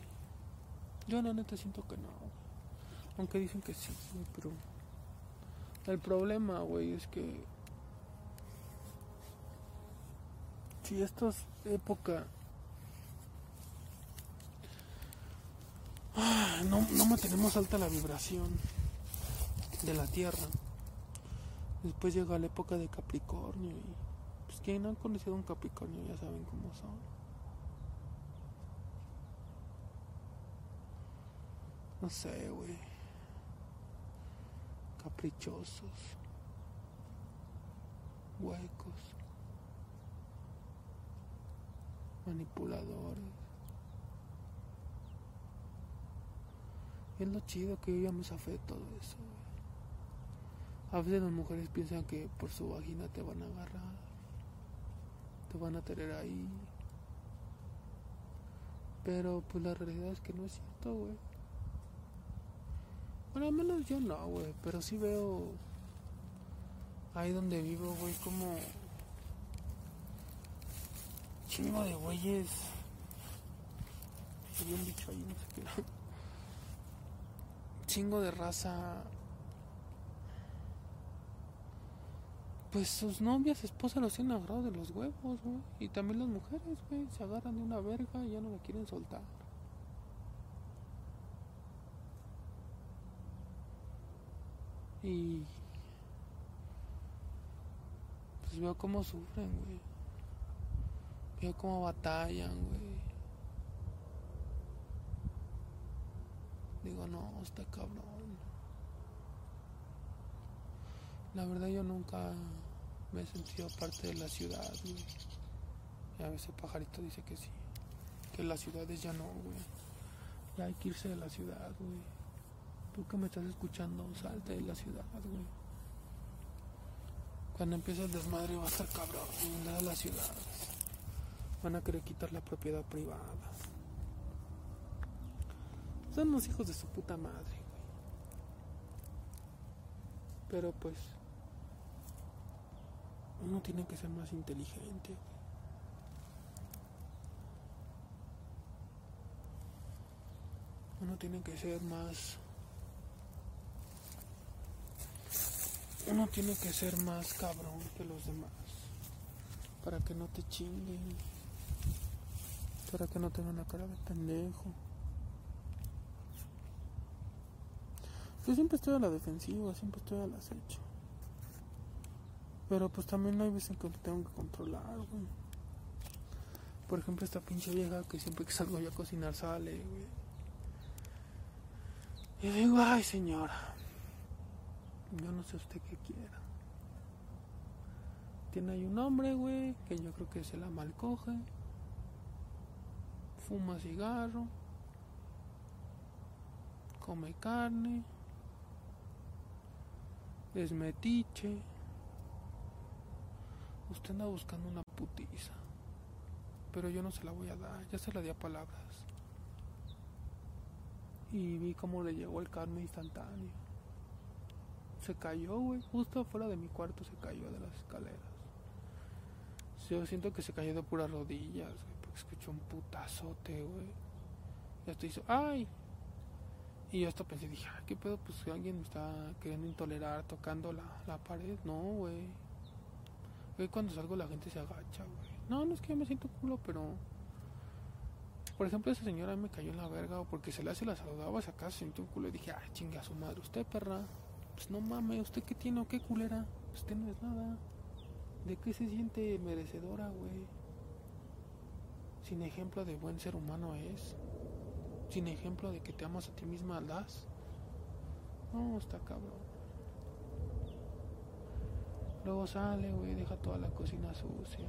Yo la neta siento que no. Aunque dicen que sí, güey, pero... El problema, güey, es que... Si esto es época... Ah, no, no mantenemos alta la vibración de la Tierra. Después llega la época de Capricornio y pues quien no han conocido un Capricornio ya saben cómo son. No sé, güey. Caprichosos. Huecos. Manipuladores. es lo chido que vivíamos a fe de todo eso. A veces las mujeres piensan que por su vagina te van a agarrar, te van a tener ahí. Pero pues la realidad es que no es cierto, güey. Bueno, al menos yo no, güey, pero sí veo ahí donde vivo, güey, como chingo de güeyes. Había un dicho ahí, no sé qué. Chingo de raza pues sus novias, esposas los tienen agarrados de los huevos, güey. Y también las mujeres, güey, se agarran de una verga y ya no la quieren soltar. Y pues veo cómo sufren, güey. Veo cómo batallan, güey. Digo, no, está cabrón. La verdad yo nunca me he sentido parte de la ciudad, güey. Y a veces pajarito dice que sí. Que las ciudades ya no, güey. Ya hay que irse de la ciudad, güey. Tú que me estás escuchando, salte de la ciudad, güey. Cuando empiece el desmadre va a estar cabrón, de las ciudades. Van a querer quitar la propiedad privada. Son unos hijos de su puta madre, güey. Pero pues uno tiene que ser más inteligente. Uno tiene que ser más... Uno tiene que ser más cabrón que los demás. Para que no te chinguen. Para que no tengan la cara de pendejo. Yo siempre estoy a la defensiva, siempre estoy al acecho. Pero pues también hay veces que tengo que controlar, güey. Por ejemplo, esta pinche vieja que siempre que salgo yo a cocinar sale, güey. Y digo, ay señora, yo no sé usted qué quiera. Tiene ahí un hombre, güey, que yo creo que se la malcoge. Fuma cigarro. Come carne. Es metiche Usted anda buscando una putiza. Pero yo no se la voy a dar, ya se la di a palabras. Y vi cómo le llegó el carne instantáneo. Se cayó, güey. Justo afuera de mi cuarto se cayó de las escaleras. Yo siento que se cayó de puras rodillas, güey. Porque escuchó un putazote, güey. Y hasta hizo, ¡ay! Y yo hasta pensé, dije, ¿qué pedo? Pues alguien me está queriendo intolerar tocando la, la pared. No, güey. Cuando salgo la gente se agacha, güey. No, no es que yo me siento culo, pero... Por ejemplo, esa señora me cayó en la verga, o porque se le hace la saludaba, acá se sintió un culo y dije, ay, chinga su madre, usted perra. Pues no mames, ¿usted qué tiene o qué culera? Usted no es nada. ¿De qué se siente merecedora, güey? Sin ejemplo de buen ser humano es sin ejemplo de que te amas a ti misma das. No, está cabrón. Luego sale, güey, deja toda la cocina sucia.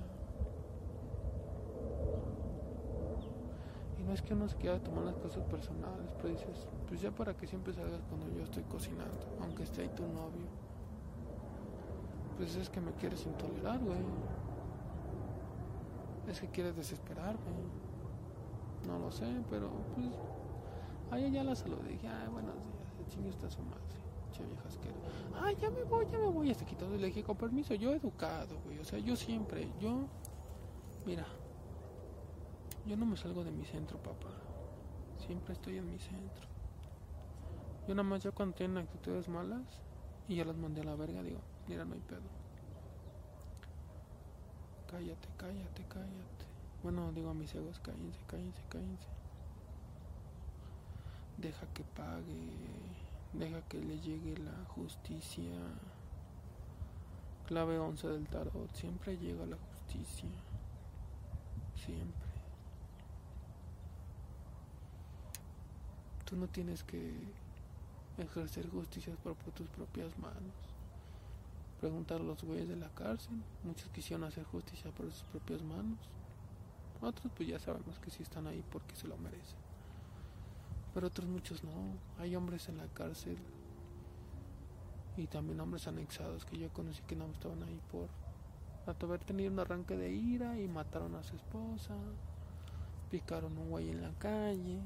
Y no es que uno se quiera tomar las cosas personales, pero dices, pues ya para que siempre salgas cuando yo estoy cocinando, aunque esté ahí tu novio. Pues es que me quieres intolerar, güey. Es que quieres desesperarme. No lo sé, pero pues Ay, ya la saludé. Dije, ay, buenos días. El chingo está su madre. Che vieja. Ay, ya me voy, ya me voy. Este quitado. Le dije, con permiso, yo educado, güey. O sea, yo siempre, yo. Mira. Yo no me salgo de mi centro, papá. Siempre estoy en mi centro. Yo nada más ya cuando tienen actitudes malas y ya las mandé a la verga, digo, mira, no hay pedo. Cállate, cállate, cállate. Bueno, digo a mis egos, cállense, cállense, cállense deja que pague, deja que le llegue la justicia. Clave 11 del tarot, siempre llega la justicia, siempre. Tú no tienes que ejercer justicia por tus propias manos. Preguntar a los güeyes de la cárcel, muchos quisieron hacer justicia por sus propias manos. Otros pues ya sabemos que sí están ahí porque se lo merecen pero otros muchos no. Hay hombres en la cárcel y también hombres anexados que yo conocí que no estaban ahí por haber tenido un arranque de ira y mataron a su esposa, picaron un güey en la calle.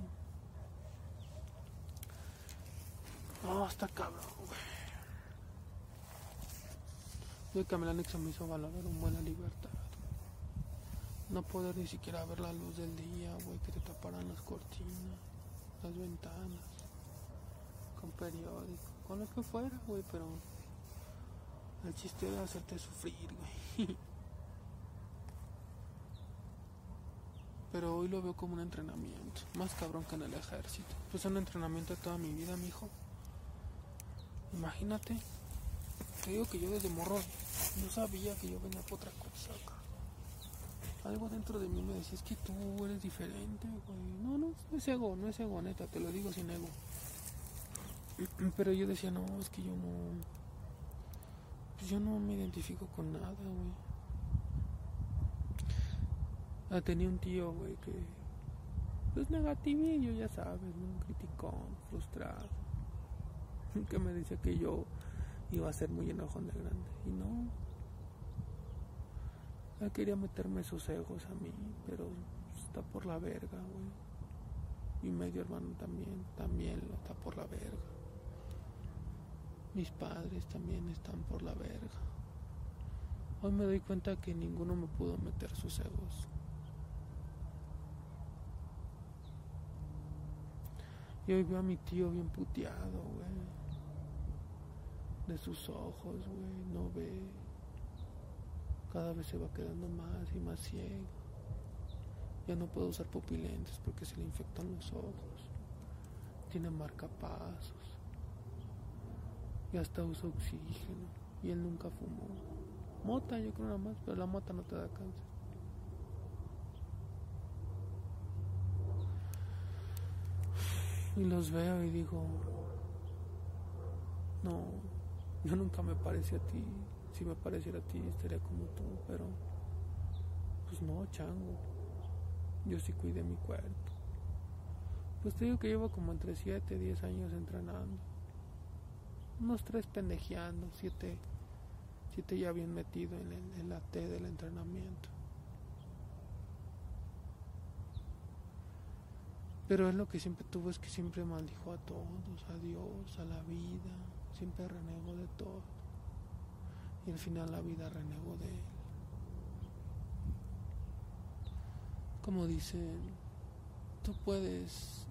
Oh, está cabrón, güey. Yo que me anexo me hizo valorar un buena libertad. No poder ni siquiera ver la luz del día, güey, que te taparan las cortinas las ventanas, con periódico, con lo que fuera, güey, pero el chiste de hacerte sufrir, güey. <laughs> Pero hoy lo veo como un entrenamiento, más cabrón que en el ejército. Pues un entrenamiento de toda mi vida, mi hijo. Imagínate, te digo que yo desde morro no sabía que yo venía por otra cosa algo dentro de mí me decía, es que tú eres diferente, güey. No, no, no es ego, no es ego, neta, te lo digo sin ego. <clears throat> Pero yo decía, no, es que yo no. Pues yo no me identifico con nada, güey. Ah, tenía un tío, güey, que. Pues negativillo, ya sabes, ¿no? Criticón, frustrado. <laughs> Que me decía que yo iba a ser muy enojón de grande. Y no, él quería meterme sus egos a mí, pero está por la verga, güey. Mi medio hermano también, también lo está por la verga. Mis padres también están por la verga. Hoy me doy cuenta que ninguno me pudo meter sus egos. Y hoy veo a mi tío bien puteado, güey. De sus ojos, güey, no ve cada vez se va quedando más y más ciego. Ya no puede usar pupilentes porque se le infectan los ojos. Tiene marcapasos. Y hasta usa oxígeno. Y él nunca fumó. Mota, yo creo nada más, pero la mota no te da cáncer. Y los veo y digo, no, yo nunca me parecí a ti si me pareciera a ti estaría como tú, pero pues no, chango. Yo sí cuidé mi cuerpo. Pues te digo que llevo como entre 7 y 10 años entrenando. Unos 3 pendejeando, 7 siete ya bien metido en, en la T del entrenamiento. Pero es lo que siempre tuvo, es que siempre maldijo a todos, a Dios, a la vida, siempre renego de todo y al final la vida renegó de él. Como dicen, tú puedes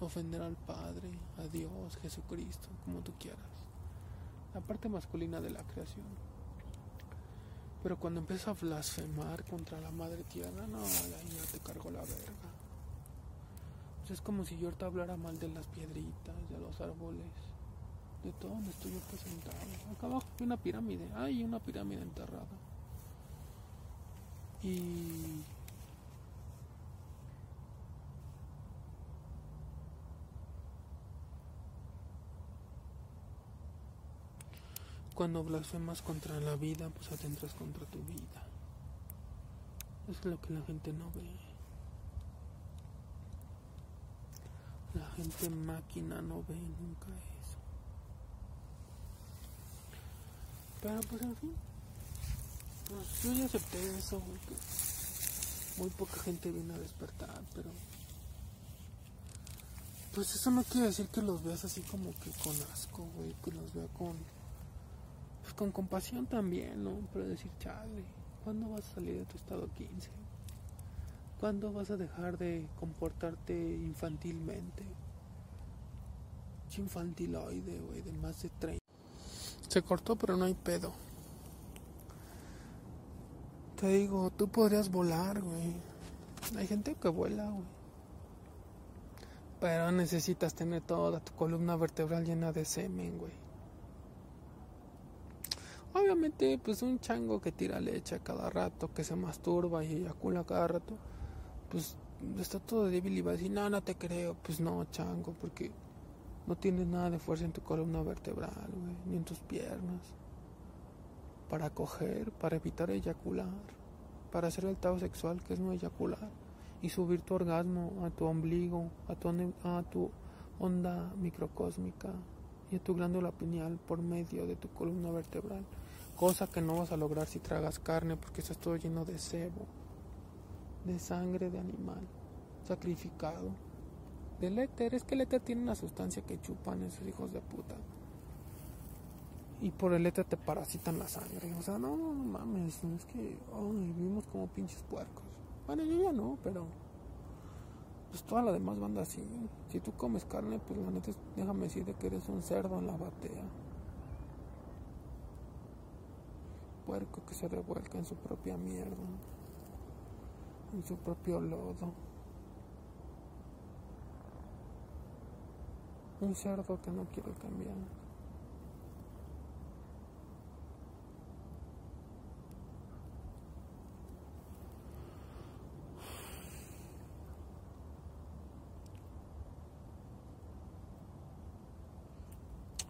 ofender al Padre, a Dios, Jesucristo, como tú quieras. La parte masculina de la creación. Pero cuando empieza a blasfemar contra la Madre Tierra, no, la niña te cargó la verga es como si yo ahorita hablara mal de las piedritas, de los árboles, de todo donde estoy yo presentado. Acá abajo hay una pirámide, hay una pirámide enterrada. Y cuando blasfemas contra la vida, pues atentras contra tu vida. Es lo que la gente no ve. La gente máquina no ve nunca eso. Pero pues en fin, pues yo ya acepté eso, muy poca gente viene a despertar, pero pues eso no quiere decir que los veas así como que con asco, güey, que los vea con pues con compasión también, ¿no? Pero decir, chale, ¿cuándo vas a salir de tu estado 15? ¿Cuándo vas a dejar de comportarte infantilmente? Infantiloide, güey, de más de 30. Se cortó, pero no hay pedo. Te digo, tú podrías volar, güey. Hay gente que vuela, güey. Pero necesitas tener toda tu columna vertebral llena de semen, güey. Obviamente, pues un chango que tira leche a cada rato, que se masturba y eyacula cada rato, pues está todo débil y va a decir, no, no te creo. Pues no, chango, porque no tienes nada de fuerza en tu columna vertebral, güey, ni en tus piernas. Para coger, para evitar eyacular, para hacer el tao sexual, que es no eyacular, y subir tu orgasmo a tu ombligo, a tu, a tu onda microcósmica y a tu glándula pineal por medio de tu columna vertebral cosa que no vas a lograr si tragas carne porque está todo lleno de sebo, de sangre de animal sacrificado, del éter. Es que el éter tiene una sustancia que chupan esos hijos de puta. Y por el éter te parasitan la sangre. O sea, no, no, mames, es que vivimos como pinches puercos. Bueno, yo ya no, pero pues toda la demás banda así. Si tú comes carne, pues la neta, déjame decirte que eres un cerdo en la batea. puerco que se revuelca en su propia mierda, en su propio lodo. Un cerdo que no quiere cambiar.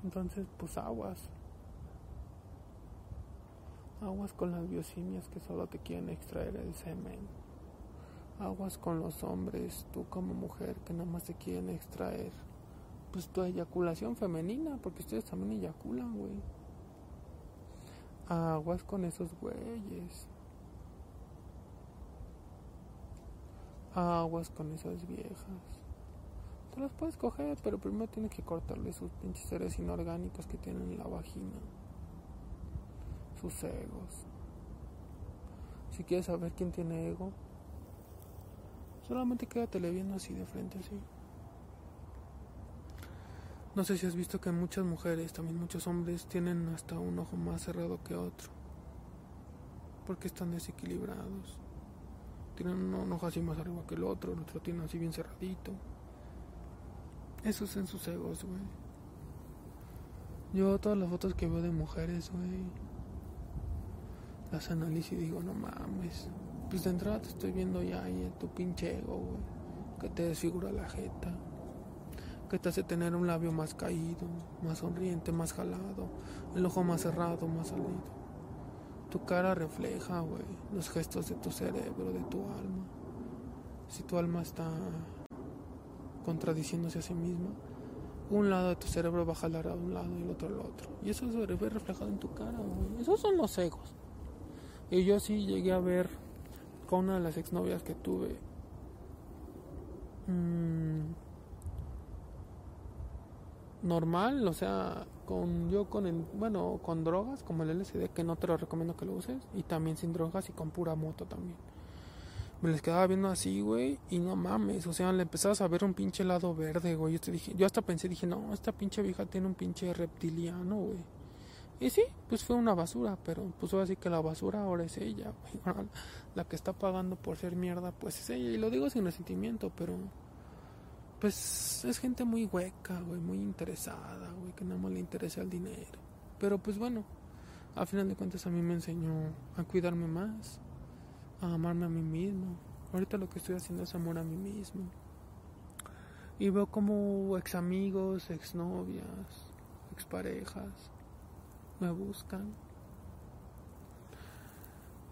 Entonces, pues aguas. Aguas con las biosimias que solo te quieren extraer el semen. Aguas con los hombres, tú como mujer, que nada más te quieren extraer. Pues tu eyaculación femenina, porque ustedes también eyaculan, güey. Aguas con esos güeyes. Aguas con esas viejas. Te las puedes coger, pero primero tienes que cortarle sus pinches seres inorgánicos que tienen en la vagina sus egos. Si quieres saber quién tiene ego, solamente quédatele viendo así de frente, así. No sé si has visto que muchas mujeres, también muchos hombres, tienen hasta un ojo más cerrado que otro. Porque están desequilibrados. Tienen un ojo así más arriba que el otro, el otro tiene así bien cerradito. Eso es en sus egos, güey. Yo todas las fotos que veo de mujeres, güey, las analizo y digo, no mames. Pues de entrada te estoy viendo ya ahí tu pinche ego, güey. Que te desfigura la jeta. Que te hace tener un labio más caído, más sonriente, más jalado. El ojo más cerrado, más salido. Tu cara refleja, güey, los gestos de tu cerebro, de tu alma. Si tu alma está contradiciéndose a sí misma, un lado de tu cerebro va a jalar a un lado y el otro al otro. Y eso se ve reflejado en tu cara, güey. Esos son los egos. Y yo sí llegué a ver con una de las exnovias que tuve. Mm, normal, o sea, con yo con el, bueno, con drogas como el LSD que no te lo recomiendo que lo uses y también sin drogas y con pura moto también. me les quedaba viendo así, güey, y no mames, o sea, le empezabas a ver un pinche lado verde, güey. Yo, te dije, yo hasta pensé, dije, no, esta pinche vieja tiene un pinche reptiliano, güey. Y sí, pues fue una basura, pero pues así que la basura ahora es ella, güey. <laughs> La que está pagando por ser mierda, pues es ella. Y lo digo sin resentimiento, pero pues es gente muy hueca, güey, muy interesada, güey, que nada más le interesa el dinero. Pero pues bueno, a final de cuentas a mí me enseñó a cuidarme más, a amarme a mí mismo. Ahorita lo que estoy haciendo es amor a mí mismo. Y veo como ex amigos, ex novias, ex parejas me buscan.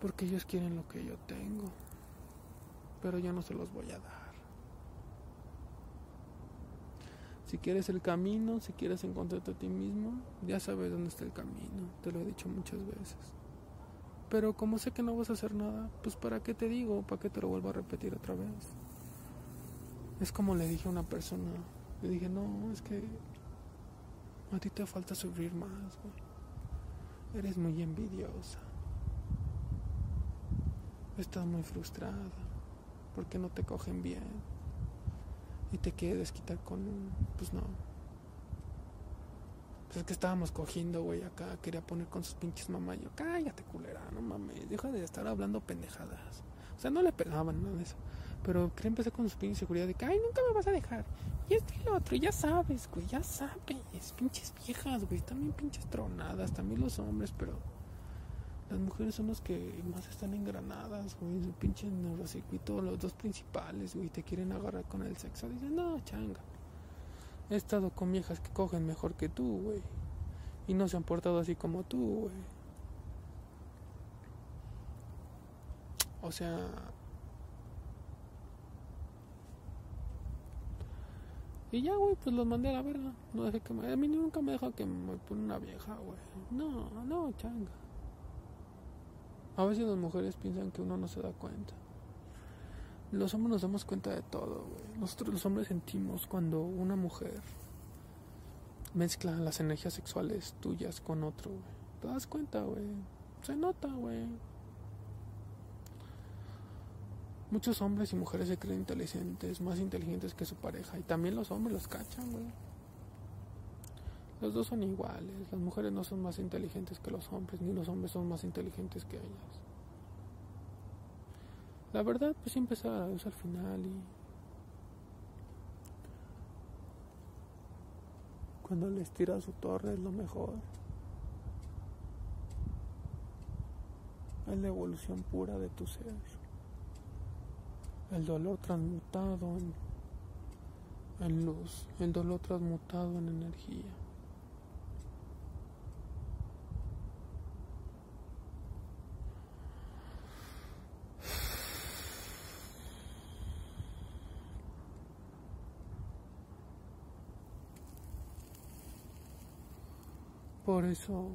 Porque ellos quieren lo que yo tengo. Pero yo no se los voy a dar. Si quieres el camino, si quieres encontrarte a ti mismo, ya sabes dónde está el camino. Te lo he dicho muchas veces. Pero como sé que no vas a hacer nada, pues ¿para qué te digo? ¿Para qué te lo vuelvo a repetir otra vez? Es como le dije a una persona. Le dije, no, es que a ti te falta sufrir más, güey. Eres muy envidiosa. Estás muy frustrada porque no te cogen bien y te quieres desquitar con pues no. Pues es que estábamos cogiendo, güey, acá quería poner con sus pinches mamás. Yo, cállate, culera, no mames, deja de estar hablando pendejadas. O sea, no le pegaban nada de eso. Pero quería empezar con sus pinches seguridad de que, ay, nunca me vas a dejar. Y esto y lo otro, ya sabes, güey, ya sabes. Pinches viejas, güey, también pinches tronadas, también los hombres, pero las mujeres son los que más están engranadas, güey, su pinche neurocircuito, los dos principales, güey, te quieren agarrar con el sexo. Dicen, no, changa. He estado con viejas que cogen mejor que tú, güey. Y no se han portado así como tú, güey. O sea, Y ya, güey, pues los mandé a la verga. No dejé que me... A mí nunca me dejó que me pone una vieja, güey. No, no, changa. A veces las mujeres piensan que uno no se da cuenta. Los hombres nos damos cuenta de todo, güey. Nosotros los hombres sentimos cuando una mujer mezcla las energías sexuales tuyas con otro, güey. Te das cuenta, güey. Se nota, güey. Muchos hombres y mujeres se creen inteligentes, más inteligentes que su pareja. Y también los hombres los cachan, güey. Los dos son iguales. Las mujeres no son más inteligentes que los hombres, ni los hombres son más inteligentes que ellas. La verdad, pues siempre es al final y... Cuando les tira su torre es lo mejor. Es la evolución pura de tu ser el dolor transmutado en, luz, el dolor transmutado en energía. Por eso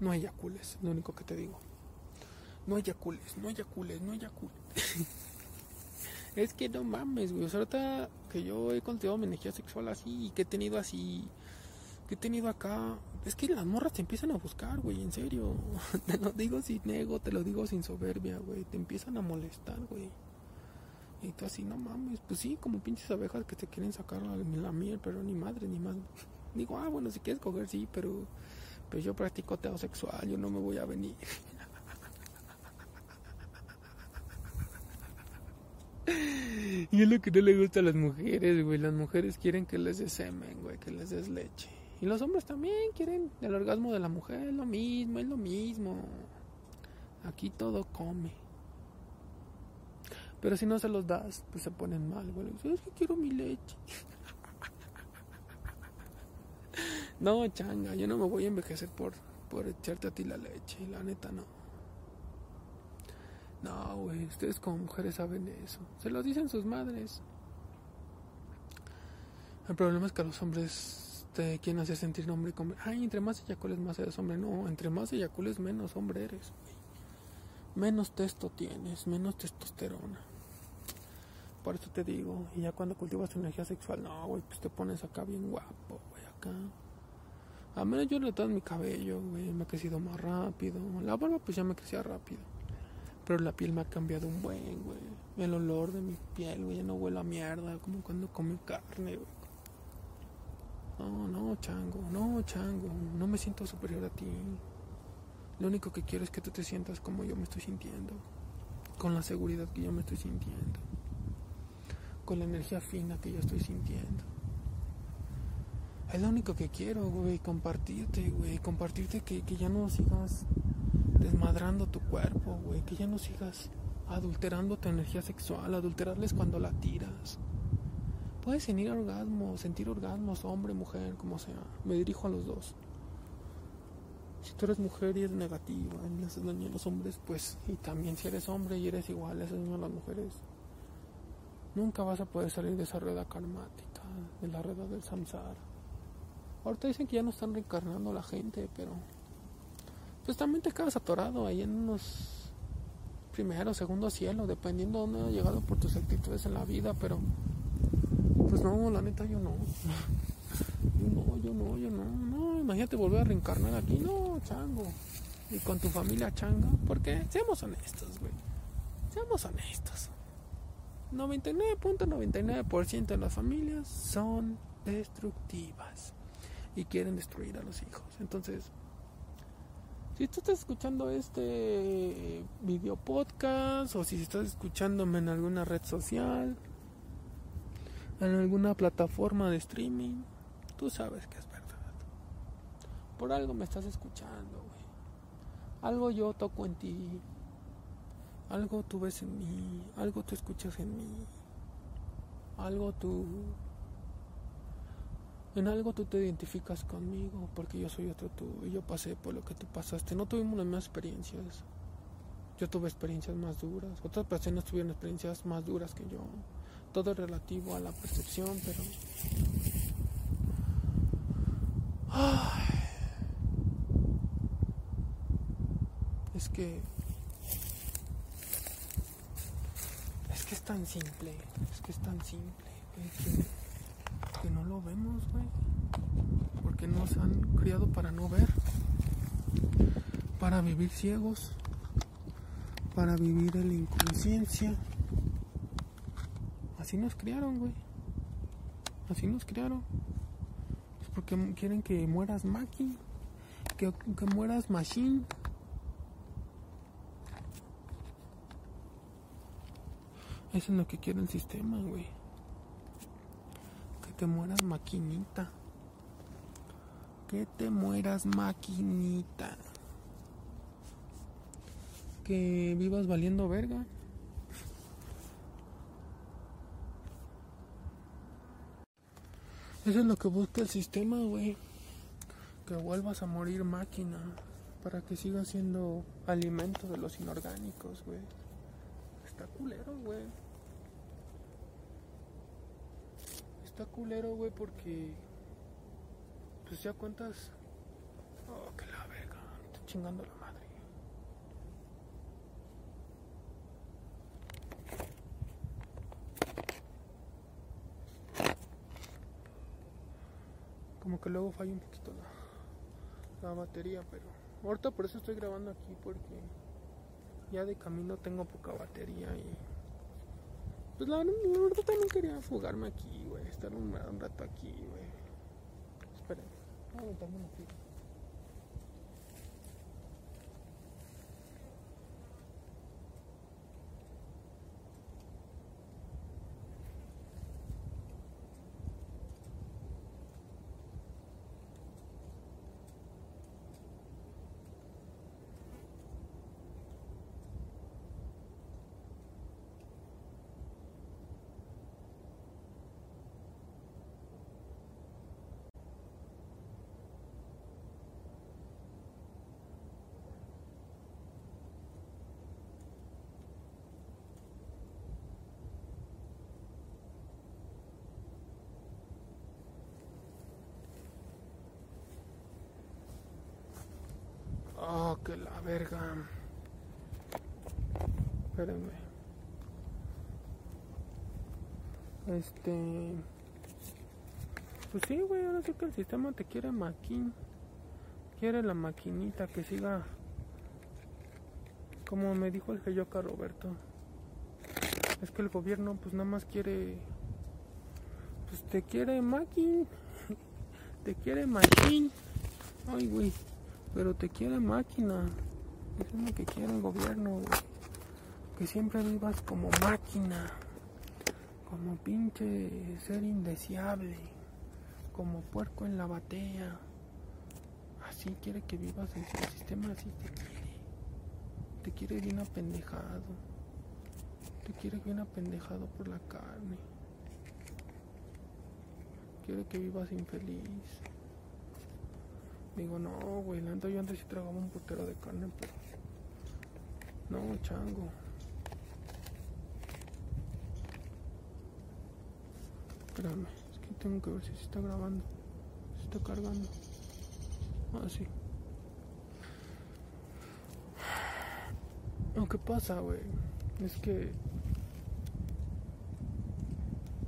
No eyacules, lo único que te digo. No eyacules, no eyacules, no eyacules. <laughs> es que no mames, güey. O sea, que yo he cultivado mi energía sexual así y que he tenido así, que he tenido acá, es que las morras te empiezan a buscar, güey, en serio. <laughs> te lo digo sin ego, te lo digo sin soberbia, güey. Te empiezan a molestar, güey. Y tú así, no mames, pues sí, como pinches abejas que te quieren sacar la, la miel, pero ni madre, ni más. <laughs> Digo, ah, bueno, si quieres coger, sí, pero pues yo practico sexual, yo no me voy a venir. <laughs> Y es lo que no le gusta a las mujeres, güey. Las mujeres quieren que les des semen, güey, que les des leche. Y los hombres también quieren el orgasmo de la mujer, es lo mismo, es lo mismo. Aquí todo come. Pero si no se los das, pues se ponen mal, güey. Es que quiero mi leche. <laughs> No, changa, yo no me voy a envejecer por, por echarte a ti la leche, la neta no. No, güey, ustedes como mujeres saben eso. Se lo dicen sus madres. El problema es que a los hombres te quieren hacer sentir hombre como... Ay, entre más eyacules más eres hombre. No, entre más eyacules menos hombre eres, Menos testo tienes, menos testosterona. Por eso te digo, y ya cuando cultivas energía sexual, no, güey, pues te pones acá bien guapo, güey, acá A menos yo le todo mi cabello, güey, me ha crecido más rápido. La barba pues ya me crecía rápido. Pero la piel me ha cambiado un buen, güey. El olor de mi piel, güey, ya no huele a mierda, como cuando comí carne, güey. No, no, chango, no, chango, no me siento superior a ti. Lo único que quiero es que tú te sientas como yo me estoy sintiendo. Con la seguridad que yo me estoy sintiendo. Con la energía fina que yo estoy sintiendo. Es lo único que quiero, güey, compartirte, güey, compartirte que, que ya no sigas desmadrando tu cuerpo, güey, que ya no sigas adulterando tu energía sexual, adulterarles cuando la tiras. Puedes sentir orgasmos, sentir orgasmos, hombre, mujer, como sea. Me dirijo a los dos. Si tú eres mujer y eres negativa y le haces daño a los hombres, pues, y también si eres hombre y eres igual, le haces daño a las mujeres, nunca vas a poder salir de esa rueda karmática, de la rueda del samsara. Ahorita dicen que ya no están reencarnando la gente, pero pues también te quedas atorado ahí en unos primeros, segundos cielos, dependiendo de dónde has llegado por tus actitudes en la vida, pero pues no, la neta yo no. <laughs> Yo no, yo no, yo no. No, imagínate volver a reencarnar aquí, no, chango. Y con tu familia changa, porque seamos honestos, güey. Seamos honestos. 99.99% de las familias son destructivas y quieren destruir a los hijos. Entonces, si tú estás escuchando este video podcast o si estás escuchándome en alguna red social, en alguna plataforma de streaming, tú sabes que es verdad. Por algo me estás escuchando, güey. Algo yo toco en ti. Algo tú ves en mí. Algo tú escuchas en mí. Algo tú en algo tú te identificas conmigo porque yo soy otro tú y yo pasé por lo que tú pasaste. No tuvimos las mismas experiencias. Yo tuve experiencias más duras. Otras personas tuvieron experiencias más duras que yo. Todo es relativo a la percepción, pero... Es que... Es que es tan simple. Es que es tan simple que no lo vemos, güey. Porque nos han criado para no ver. Para vivir ciegos. Para vivir en la inconsciencia. Así nos criaron, güey. Así nos criaron. Es porque quieren que mueras maqui. Que, que mueras machine. Eso es lo que quiere el sistema, güey te mueras maquinita. Que te mueras maquinita. Que vivas valiendo verga. Eso es lo que busca el sistema, güey. Que vuelvas a morir máquina. Para que siga siendo alimento de los inorgánicos, güey. Está culero, güey. Está culero, güey, porque. Pues ya cuentas. Oh, que la verga. Me está chingando la madre. Como que luego falla un poquito la, la batería, pero. Ahorita por eso estoy grabando aquí, porque. Ya de camino tengo poca batería y pues la, verdad también quería fugarme aquí, güey. Estar un, rato aquí, güey. Esperen. Voy a aventarme Oh, que la verga. Espérenme. Este. Pues sí, güey, ahora sí que el sistema te quiere maquín. quiere la maquinita que siga como me dijo el Geyoka Roberto es que el gobierno pues nada más quiere pues te quiere máquina <laughs> te quiere machín ay güey pero te quiere máquina. Es lo que quiere el gobierno que siempre vivas como máquina. Como pinche ser indeseable. Como puerco en la batea. Así quiere que vivas en el sistema así te quiere. Te quiere bien apendejado. Te quiere bien apendejado por la carne. Quiere que vivas infeliz. Digo, no, güey, la yo antes sí tragaba un putero de carne, pero... No, chango. Espérame, es que tengo que ver si se está grabando. Se está cargando. Ah, sí. Lo que pasa, güey, es que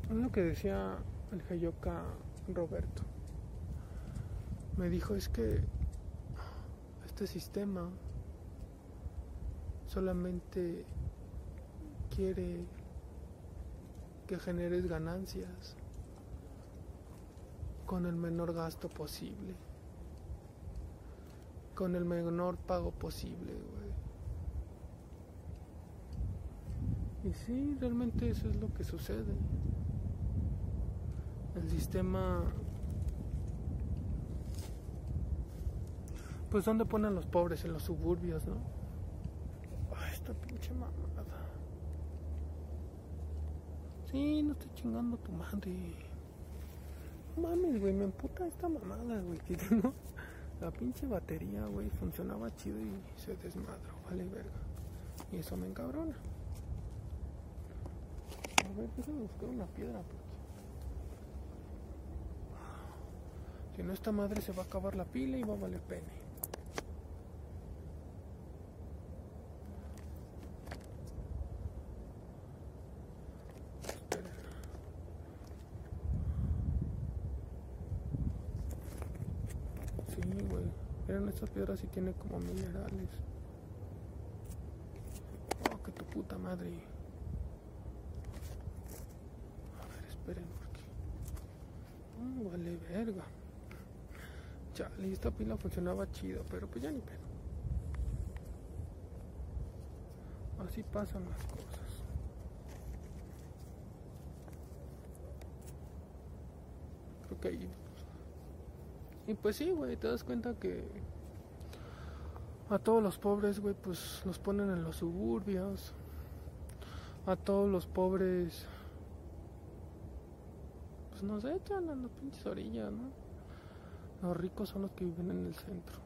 es lo que decía el Heyoka Roberto. Me dijo es que este sistema solamente quiere que generes ganancias con el menor gasto posible, con el menor pago posible, güey. Y sí, realmente eso es lo que sucede el sistema pues dónde ponen los pobres en los suburbios no Ay, esta pinche mamada. Sí no estoy chingando tu madre. No mames güey me emputa esta mamada güey que tengo la pinche batería güey funcionaba chido y se desmadró vale verga. Y eso me encabrona. A ver déjame buscar una piedra pues. Si no, esta madre se va a acabar la pila y va a valer pene. Sí, güey. Miren, esta piedra sí tiene como minerales. Oh, que tu puta madre. A ver, esperen, porque. Oh, vale verga. Chale, esta pila funcionaba chido, pero pues ya ni pedo. Así pasan las cosas. Ok. Y pues sí, güey, te das cuenta que a todos los pobres, güey, pues los ponen en los suburbios. A todos los pobres, pues nos echan a las pinches orillas, ¿no? Los ricos son los que viven en el centro.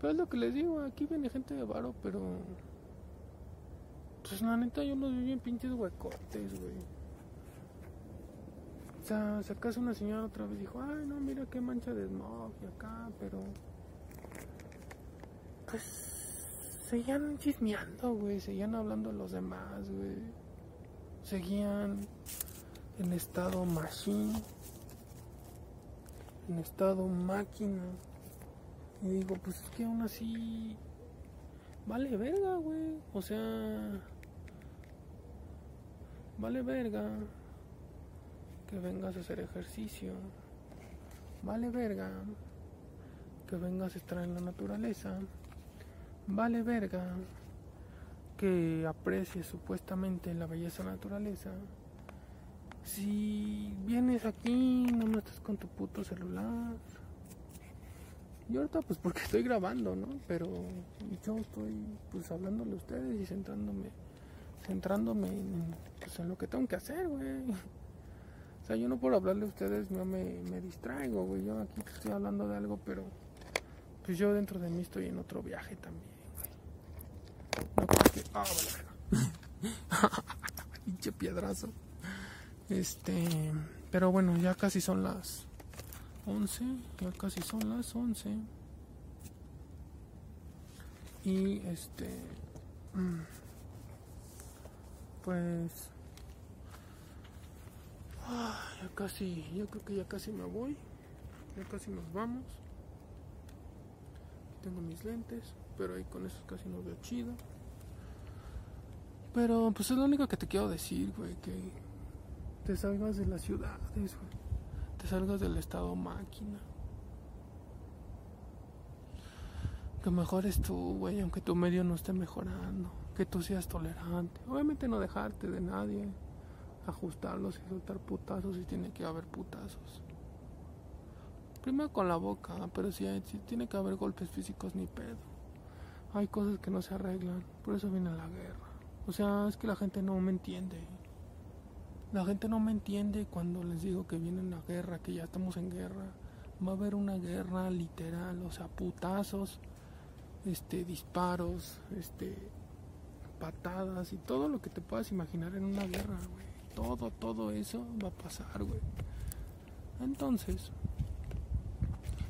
Pero es lo que les digo, aquí viene gente de varo, pero... Pues la neta yo los vi en pinches huecotes, güey. O sea, si acaso una señora otra vez dijo, ay no, mira qué mancha de smog y acá, pero... Pues seguían chismeando, güey, seguían hablando los demás, güey. Seguían en estado machine en estado máquina. Y digo, pues es que aún así vale verga, güey. O sea, vale verga que vengas a hacer ejercicio. Vale verga que vengas a estar en la naturaleza. Vale verga que aprecies supuestamente la belleza naturaleza si vienes aquí, no estás con tu puto celular. Y ahorita pues porque estoy grabando, ¿no? Pero yo estoy pues hablándole a ustedes y centrándome, centrándome en, pues, lo que tengo que hacer, güey. O sea, yo no por hablarle a ustedes yo me, me distraigo, güey. Yo aquí estoy hablando de algo, pero pues yo dentro de mí estoy en otro viaje también. No porque... Ah, vale, <laughs> Pinche piedrazo. Este, pero bueno, ya casi son las 11, ya casi son las 11. Y este, mm, pues, ah, ya casi, yo creo que ya casi me voy, ya casi nos vamos. Tengo mis lentes, pero ahí con esos casi no veo chido. Pero pues es lo único que te quiero decir, güey, que te salgas de las ciudades, güey. Te salgas del estado máquina. Que mejores tú, güey, aunque tu medio no esté mejorando. Que tú seas tolerante. Obviamente no dejarte de nadie. Ajustarlos y soltar putazos si tiene que haber putazos. Primero con la boca, pero si, hay, tiene que haber golpes físicos ni pedo. Hay cosas que no se arreglan. Por eso viene la guerra. O sea, es que la gente no me entiende. La gente no me entiende cuando les digo que viene una guerra, que ya estamos en guerra. Va a haber una guerra literal, o sea, putazos, este, disparos, este, patadas y todo lo que te puedas imaginar en una guerra, güey. Todo, todo eso va a pasar, güey. Entonces,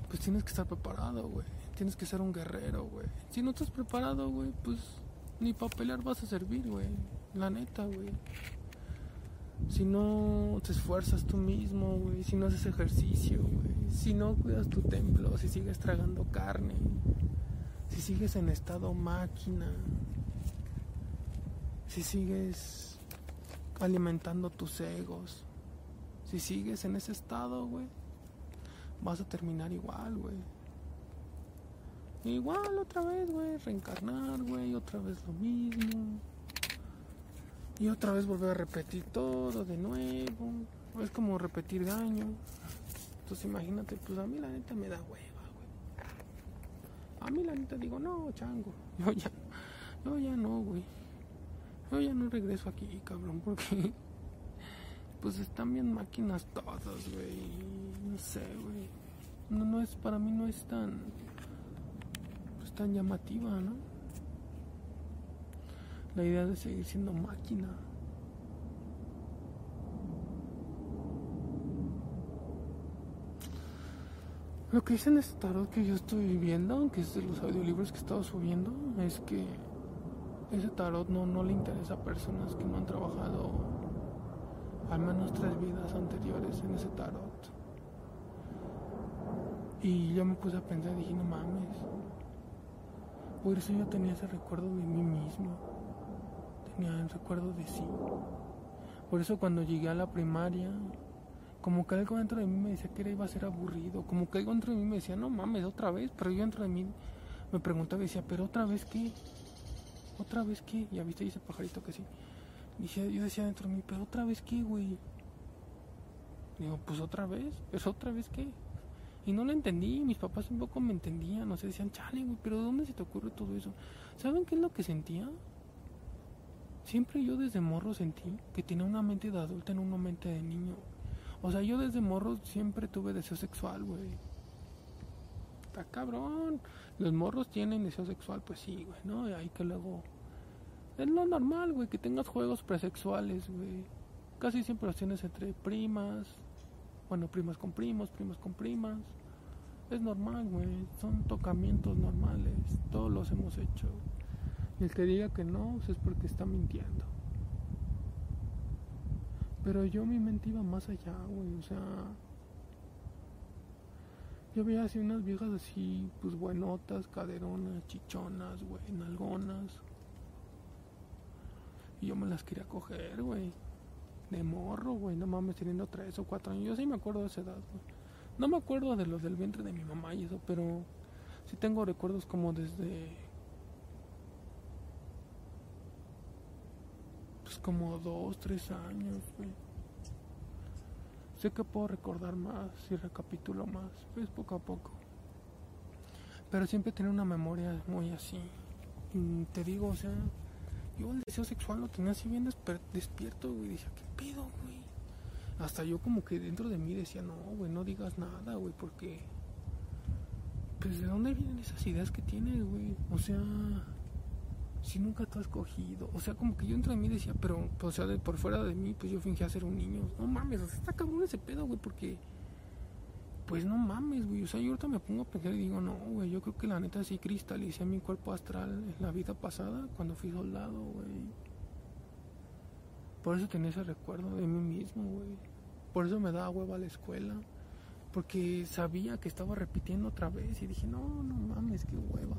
pues tienes que estar preparado, güey. Tienes que ser un guerrero, güey. Si no estás preparado, güey, pues ni para pelear vas a servir, güey. La neta, güey. Si no te esfuerzas tú mismo, güey. Si no haces ejercicio, güey. Si no cuidas tu templo, si sigues tragando carne. Si sigues en estado máquina. Si sigues alimentando tus egos. Si sigues en ese estado, güey. Vas a terminar igual, güey Igual otra vez, güey, reencarnar, güey, otra vez lo mismo. Y otra vez volver a repetir todo de nuevo. Es como repetir daño. Entonces imagínate, pues a mí la neta me da hueva, güey. A mí la neta digo, no, chango. Yo ya, yo ya no, güey. Yo ya no regreso aquí, cabrón, porque pues están bien máquinas todas, güey. No sé, güey. No, es, para mí no es tan tan llamativa, ¿no? La idea de seguir siendo máquina. Lo que dice en este tarot que yo estoy viendo, que es de los audiolibros que he estado subiendo, es que ese tarot no, no le interesa a personas que no han trabajado al menos tres vidas anteriores en ese tarot. Y yo me puse a pensar, dije, no mames, por eso yo tenía ese recuerdo de mí mismo. Tenía el recuerdo de sí. Por eso cuando llegué a la primaria, como que algo dentro de mí me decía que era, iba a ser aburrido. Como que algo dentro de mí me decía, no mames, otra vez. Pero yo dentro de mí me preguntaba y decía, pero otra vez qué? ¿Otra vez qué? Ya viste ese pajarito que sí. Y yo decía dentro de mí, pero otra vez qué, güey. Digo, pues otra vez, pero otra vez qué. Y no lo entendí, mis papás un poco me entendían, o sea, decían, chale, güey, pero ¿de dónde se te ocurre todo eso? ¿Saben qué es lo que sentía? Siempre yo desde morro sentí que tenía una mente de adulta en una mente de niño. O sea, yo desde morro siempre tuve deseo sexual, güey. Está cabrón. Los morros tienen deseo sexual, pues sí, güey, ¿no? Y ahí que luego... Es lo normal, güey, que tengas juegos presexuales, güey. Casi siempre los tienes entre primas. Bueno, primas con primos, primos con primas. Es normal, güey. Son tocamientos normales. Todos los hemos hecho. Y el que diga que no, pues es porque está mintiendo. Pero yo mi mente iba más allá, güey. O sea, yo veía así unas viejas así, pues buenotas, caderonas, chichonas, güey, nalgonas. Y yo me las quería coger, güey. De morro, güey. No mames, teniendo tres o cuatro años. Yo sí me acuerdo de esa edad, güey. No me acuerdo de los del vientre de mi mamá y eso, pero sí tengo recuerdos como desde. Pues como dos, tres años, güey. Sé que puedo recordar más y recapitulo más, pues poco a poco. Pero siempre tenía una memoria muy así. Y te digo, o sea, yo el deseo sexual lo tenía así bien despierto, güey. Decía, ¿qué pedo, güey? hasta yo como que dentro de mí decía, no, güey, no digas nada, güey, porque... Pues de dónde vienen esas ideas que tienes, güey. O sea, si nunca te has cogido. O sea, como que yo dentro de mí decía, pero, o sea, por fuera de mí, pues yo fingía ser un niño. No mames, está cabrón ese pedo, güey, porque... Pues no mames, güey. O sea, yo ahorita me pongo a pensar y digo, no, güey, yo creo que la neta sí cristalicé mi cuerpo astral en la vida pasada cuando fui soldado, güey. Por eso tenía ese recuerdo de mí mismo, güey. Por eso me da hueva a la escuela. Porque sabía que estaba repitiendo otra vez y dije, no, no mames, qué hueva.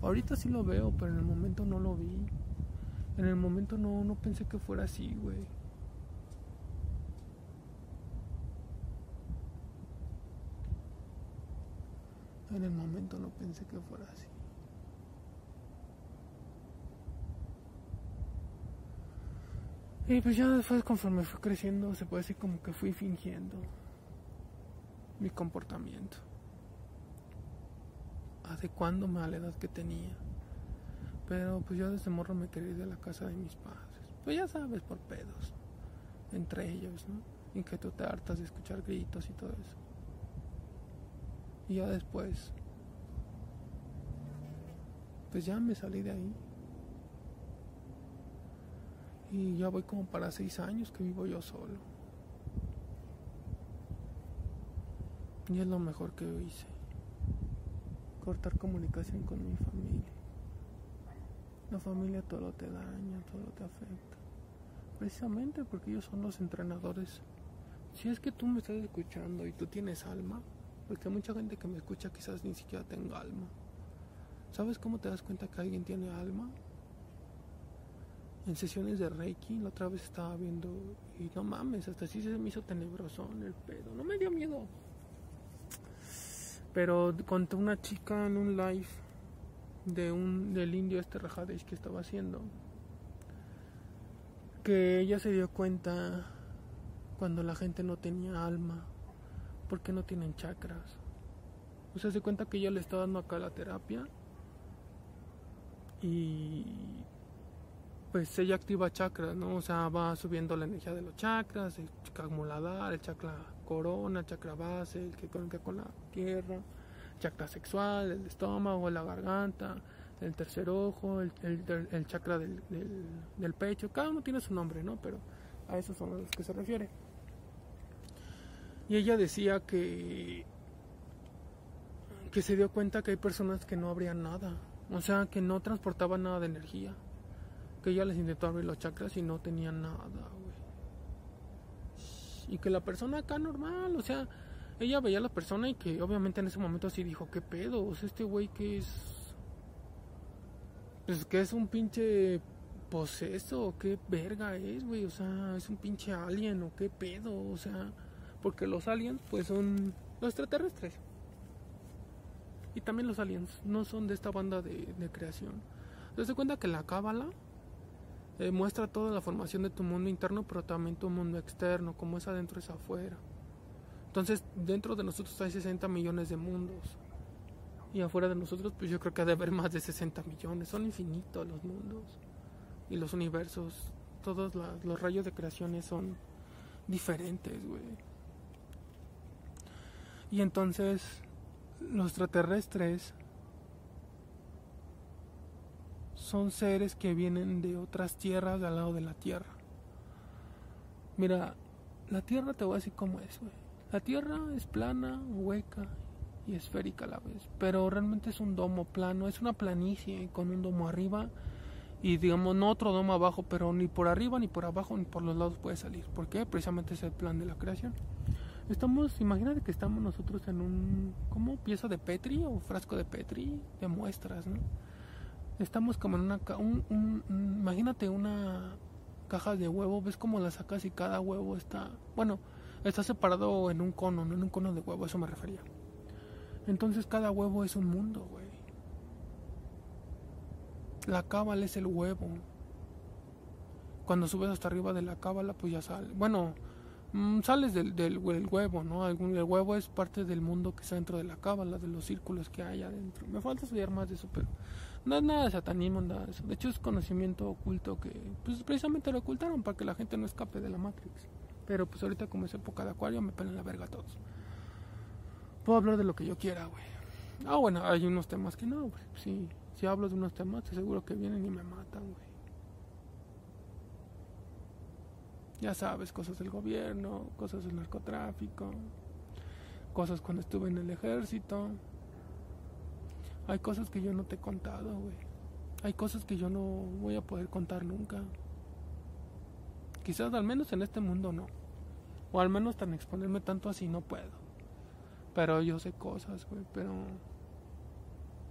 Ahorita sí lo veo, pero en el momento no lo vi. En el momento no, no pensé que fuera así, güey. En el momento no pensé que fuera así. Y pues ya después conforme fui creciendo se puede decir como que fui fingiendo mi comportamiento. Adecuándome a la edad que tenía. Pero pues yo desde morro me quería ir de la casa de mis padres. Pues ya sabes, por pedos. Entre ellos, ¿no? Y que tú te hartas de escuchar gritos y todo eso. Y ya después, pues ya me salí de ahí. Y ya voy como para seis años que vivo yo solo. Y es lo mejor que hice. Cortar comunicación con mi familia. La familia todo te daña, todo te afecta. Precisamente porque ellos son los entrenadores. Si es que tú me estás escuchando y tú tienes alma, porque mucha gente que me escucha quizás ni siquiera tenga alma. ¿Sabes cómo te das cuenta que alguien tiene alma? en sesiones de Reiki, la otra vez estaba viendo y no mames, hasta así se me hizo tenebroso en el pedo, no me dio miedo. Pero conté una chica en un live de un del indio este Rajadesh que estaba haciendo que ella se dio cuenta cuando la gente no tenía alma, porque no tienen chakras. O sea, se cuenta que ella le estaba dando acá la terapia y pues ella activa chakras, ¿no? O sea, va subiendo la energía de los chakras, el chakra muladar, el chakra corona, el chakra base, el que conecta con la tierra, el chakra sexual, el estómago, la garganta, el tercer ojo, el, chakra del, del, pecho, cada uno tiene su nombre, ¿no? Pero a esos son los que se refiere. Y ella decía que que se dio cuenta que hay personas que no abrían nada, o sea, que no transportaban nada de energía que ella les intentó abrir los chakras y no tenía nada, güey. Y que la persona acá normal, o sea, ella veía a la persona y que obviamente en ese momento así dijo, ¿qué pedo? O este güey que es... Pues que es un pinche poseso, qué verga es, güey, o sea, es un pinche alien, o qué pedo, o sea, porque los aliens, pues son los extraterrestres. Y también los aliens no son de esta banda de, de creación. ¿Te cuenta que la cábala eh, muestra toda la formación de tu mundo interno, pero también tu mundo externo, como es adentro es afuera. Entonces, dentro de nosotros hay 60 millones de mundos. Y afuera de nosotros, pues yo creo que ha de haber más de 60 millones. Son infinitos los mundos y los universos. Todos los rayos de creaciones son diferentes, güey. Y entonces, los extraterrestres son seres que vienen de otras tierras al lado de la tierra. Mira, la tierra te voy a decir cómo es, güey. La tierra es plana, hueca y esférica a la vez, pero realmente es un domo plano, es una planicie con un domo arriba y digamos no otro domo abajo, pero ni por arriba ni por abajo ni por los lados puede salir. ¿Por qué? Precisamente es el plan de la creación. Estamos, imagínate que estamos nosotros en un, ¿cómo? Pieza de Petri o frasco de Petri de muestras, ¿no? estamos como en una un, imagínate una caja de huevo ves cómo la sacas y cada huevo está bueno está separado en un cono no en un cono de huevo eso me refería. Entonces cada huevo es un mundo güey. La cábala es el huevo. Cuando subes hasta arriba de la cábala pues ya sale bueno sales del, del, huevo, ¿no? El huevo es parte del mundo que está dentro de la cábala, de los círculos que hay adentro. Me falta estudiar más de eso, pero no es nada de satanismo, nada de eso. De hecho, es conocimiento oculto que, pues precisamente lo ocultaron para que la gente no escape de la Matrix. Pero pues ahorita, como es época de Acuario, me pelan la verga a todos. Puedo hablar de lo que yo quiera, güey. Ah, bueno, hay unos temas que no, güey. Sí, si hablo de unos temas, te seguro que vienen y me matan, güey. Ya sabes, cosas del gobierno, cosas del narcotráfico, cosas cuando estuve en el ejército. Hay cosas que yo no te he contado, güey. Hay cosas que yo no voy a poder contar nunca. Quizás al menos en este mundo no. O al menos tan exponerme tanto así no puedo. Pero yo sé cosas, güey, pero...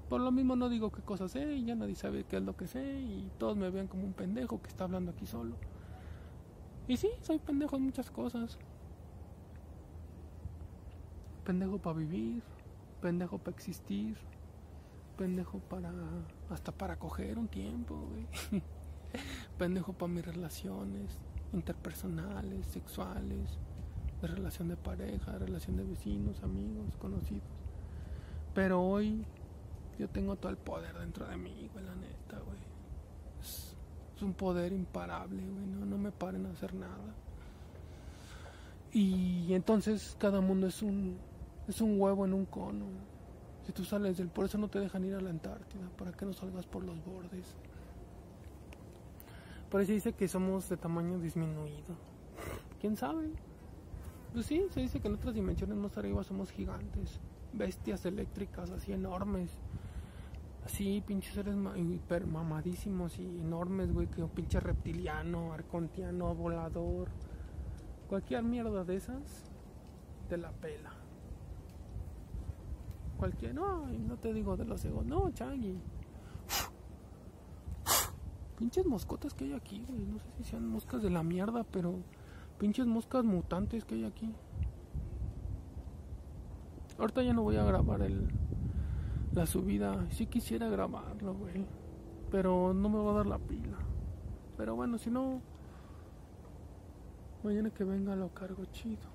Por lo mismo no digo qué cosas sé y ya nadie sabe qué es lo que sé y todos me ven como un pendejo que está hablando aquí solo. Y sí, soy pendejo en muchas cosas. Pendejo para vivir, pendejo para existir, pendejo para hasta para coger un tiempo, güey. <laughs> pendejo para mis relaciones interpersonales, sexuales, de relación de pareja, relación de vecinos, amigos, conocidos. Pero hoy yo tengo todo el poder dentro de mí, güey, la neta, güey. Es, un poder imparable, güey, no, no me paren a hacer nada. Y entonces cada mundo es un, es un huevo en un cono. Si tú sales del... Por eso no te dejan ir a la Antártida, para que no salgas por los bordes. Por eso dice que somos de tamaño disminuido. ¿Quién sabe? Pues sí, se dice que en otras dimensiones más arriba somos gigantes. Bestias eléctricas así enormes. Así, pinches seres hiper mamadísimos y enormes, güey. Que un pinche reptiliano, arcontiano, volador. Cualquier mierda de esas, te la pela. Cualquier, no, no te digo de los egos, no, Chagui. Pinches moscotas que hay aquí, güey. No sé si sean moscas de la mierda, pero pinches moscas mutantes que hay aquí. Ahorita ya no voy a grabar el la subida. Sí quisiera grabarlo, güey. Pero no me va a dar la pila. Pero bueno, si no mañana que venga lo cargo chido.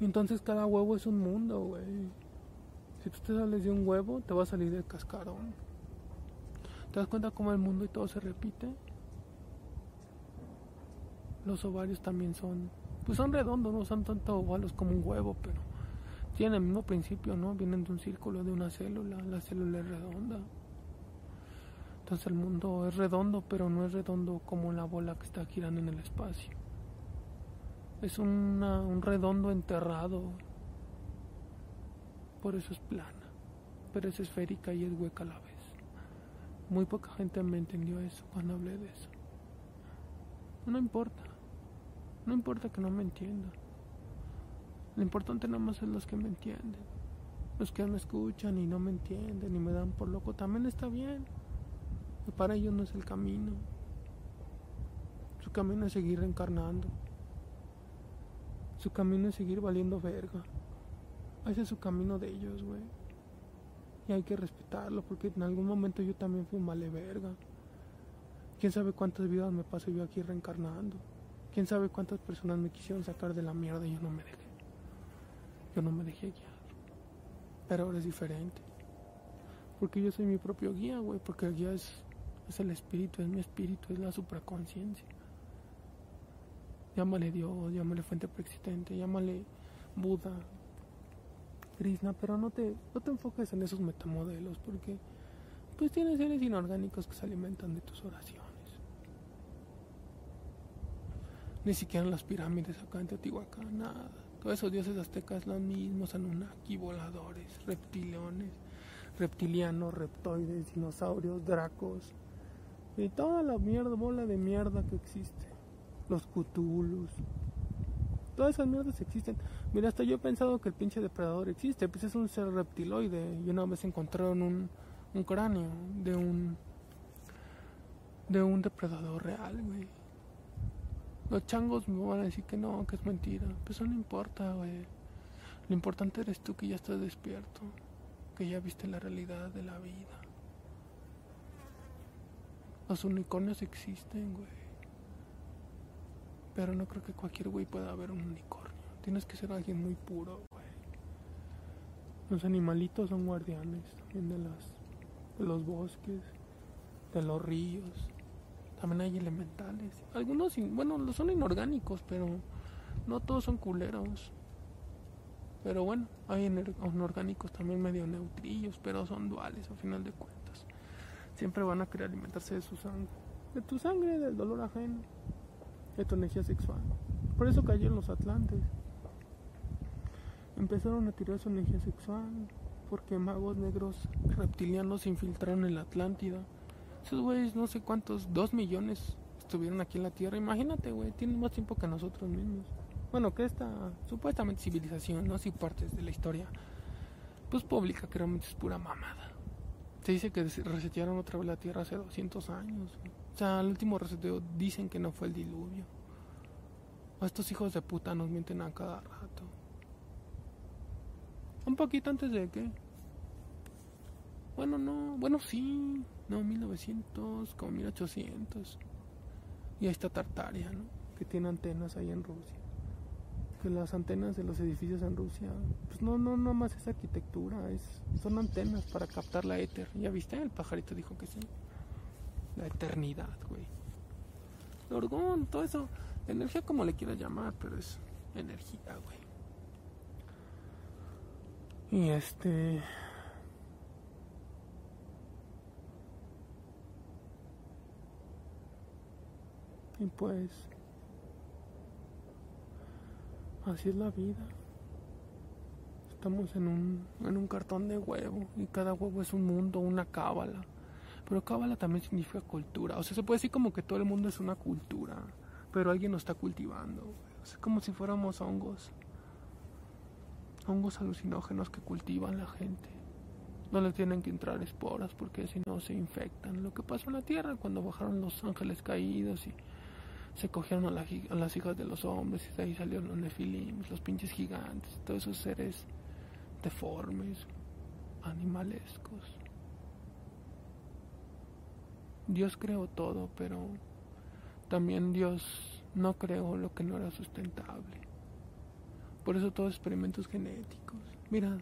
Y entonces cada huevo es un mundo, güey. Si tú te sales de un huevo, te va a salir del cascarón. ¿Te das cuenta cómo el mundo y todo se repite? Los ovarios también son, pues son redondos, no son tanto ovalos como un huevo, pero tienen el mismo principio, ¿no? Vienen de un círculo, de una célula, la célula es redonda. Entonces el mundo es redondo, pero no es redondo como la bola que está girando en el espacio. Es un redondo enterrado. Por eso es plana, pero es esférica y es hueca a la vez. Muy poca gente me entendió eso cuando hablé de eso. No importa. No importa que no me entiendan. Lo importante nada más es los que me entienden. Los que me escuchan y no me entienden y me dan por loco también está bien. Y para ellos no es el camino. Su camino es seguir reencarnando. Su camino es seguir valiendo verga. Ese es su camino de ellos, güey. Y hay que respetarlo porque en algún momento yo también fui un male verga. Quién sabe cuántas vidas me pasé yo aquí reencarnando. Quién sabe cuántas personas me quisieron sacar de la mierda y yo no me dejé. Yo no me dejé guiar. Pero ahora es diferente. Porque yo soy mi propio guía, güey. Porque el guía es, es el espíritu, es mi espíritu, es la supraconciencia. Llámale Dios, llámale fuente preexistente, llámale Buda, Krishna, pero no te, no te enfoques en esos metamodelos porque pues tienes seres inorgánicos que se alimentan de tus oraciones. Ni siquiera en las pirámides acá en Teotihuacán, nada. Todos esos dioses aztecas los mismos, Anunnaki, voladores, reptiliones, reptilianos, reptoides, dinosaurios, dracos y toda la mierda, bola de mierda que existe. Los Cthulhus, Todas esas mierdas existen. Mira, hasta yo he pensado que el pinche depredador existe. Pues es un ser reptiloide. Y una vez encontraron un, un cráneo de un. de un depredador real, güey. Los changos me van a decir que no, que es mentira. Pues eso no importa, güey. Lo importante eres tú que ya estás despierto. Que ya viste la realidad de la vida. Los unicornios existen, güey. Pero no creo que cualquier güey pueda haber un unicornio. Tienes que ser alguien muy puro, güey. Los animalitos son guardianes también de, las, de los bosques, de los ríos. También hay elementales. Algunos, bueno, son inorgánicos, pero no todos son culeros. Pero bueno, hay inorgánicos también medio neutrillos, pero son duales a final de cuentas. Siempre van a querer alimentarse de su sangre. De tu sangre, del dolor ajeno de tu energía sexual. Por eso cayeron los atlantes. Empezaron a tirar su energía sexual porque magos negros reptilianos infiltraron en la Atlántida. Esos güeyes, no sé cuántos, dos millones estuvieron aquí en la Tierra. Imagínate, güey, tienen más tiempo que nosotros mismos. bueno, que esta supuestamente civilización, no si partes de la historia, pues pública que realmente es pura mamada. Se dice que resetearon otra vez la Tierra hace 200 años. O sea, el último reseteo dicen que no fue el diluvio. A estos hijos de puta nos mienten a cada rato. Un poquito antes de que. Bueno, no, bueno, sí. No, 1900, como 1800. Y ahí está Tartaria, ¿no? Que tiene antenas ahí en Rusia. Que las antenas de los edificios en Rusia, pues no, no, no más es arquitectura, es, son antenas para captar la éter. ¿Ya viste? El pajarito dijo que sí. La eternidad, güey. El orgón, todo eso. Energía como le quieras llamar, pero es energía, güey. Y este... Y pues, así es la vida. Estamos en un, en un cartón de huevo y cada huevo es un mundo, una cábala. Pero cábala también significa cultura. O sea, se puede decir como que todo el mundo es una cultura, pero alguien lo está cultivando. Es como si fuéramos hongos. Hongos alucinógenos que cultivan la gente. No les tienen que entrar esporas porque si no se infectan. Lo que pasó en la tierra cuando bajaron los ángeles caídos y se cogieron a, las hijas de los hombres y de ahí salieron los nefilims, los pinches gigantes, todos esos seres deformes, animalescos. Dios creó todo, pero también Dios no creó lo que no era sustentable. Por eso todos experimentos genéticos. Mira,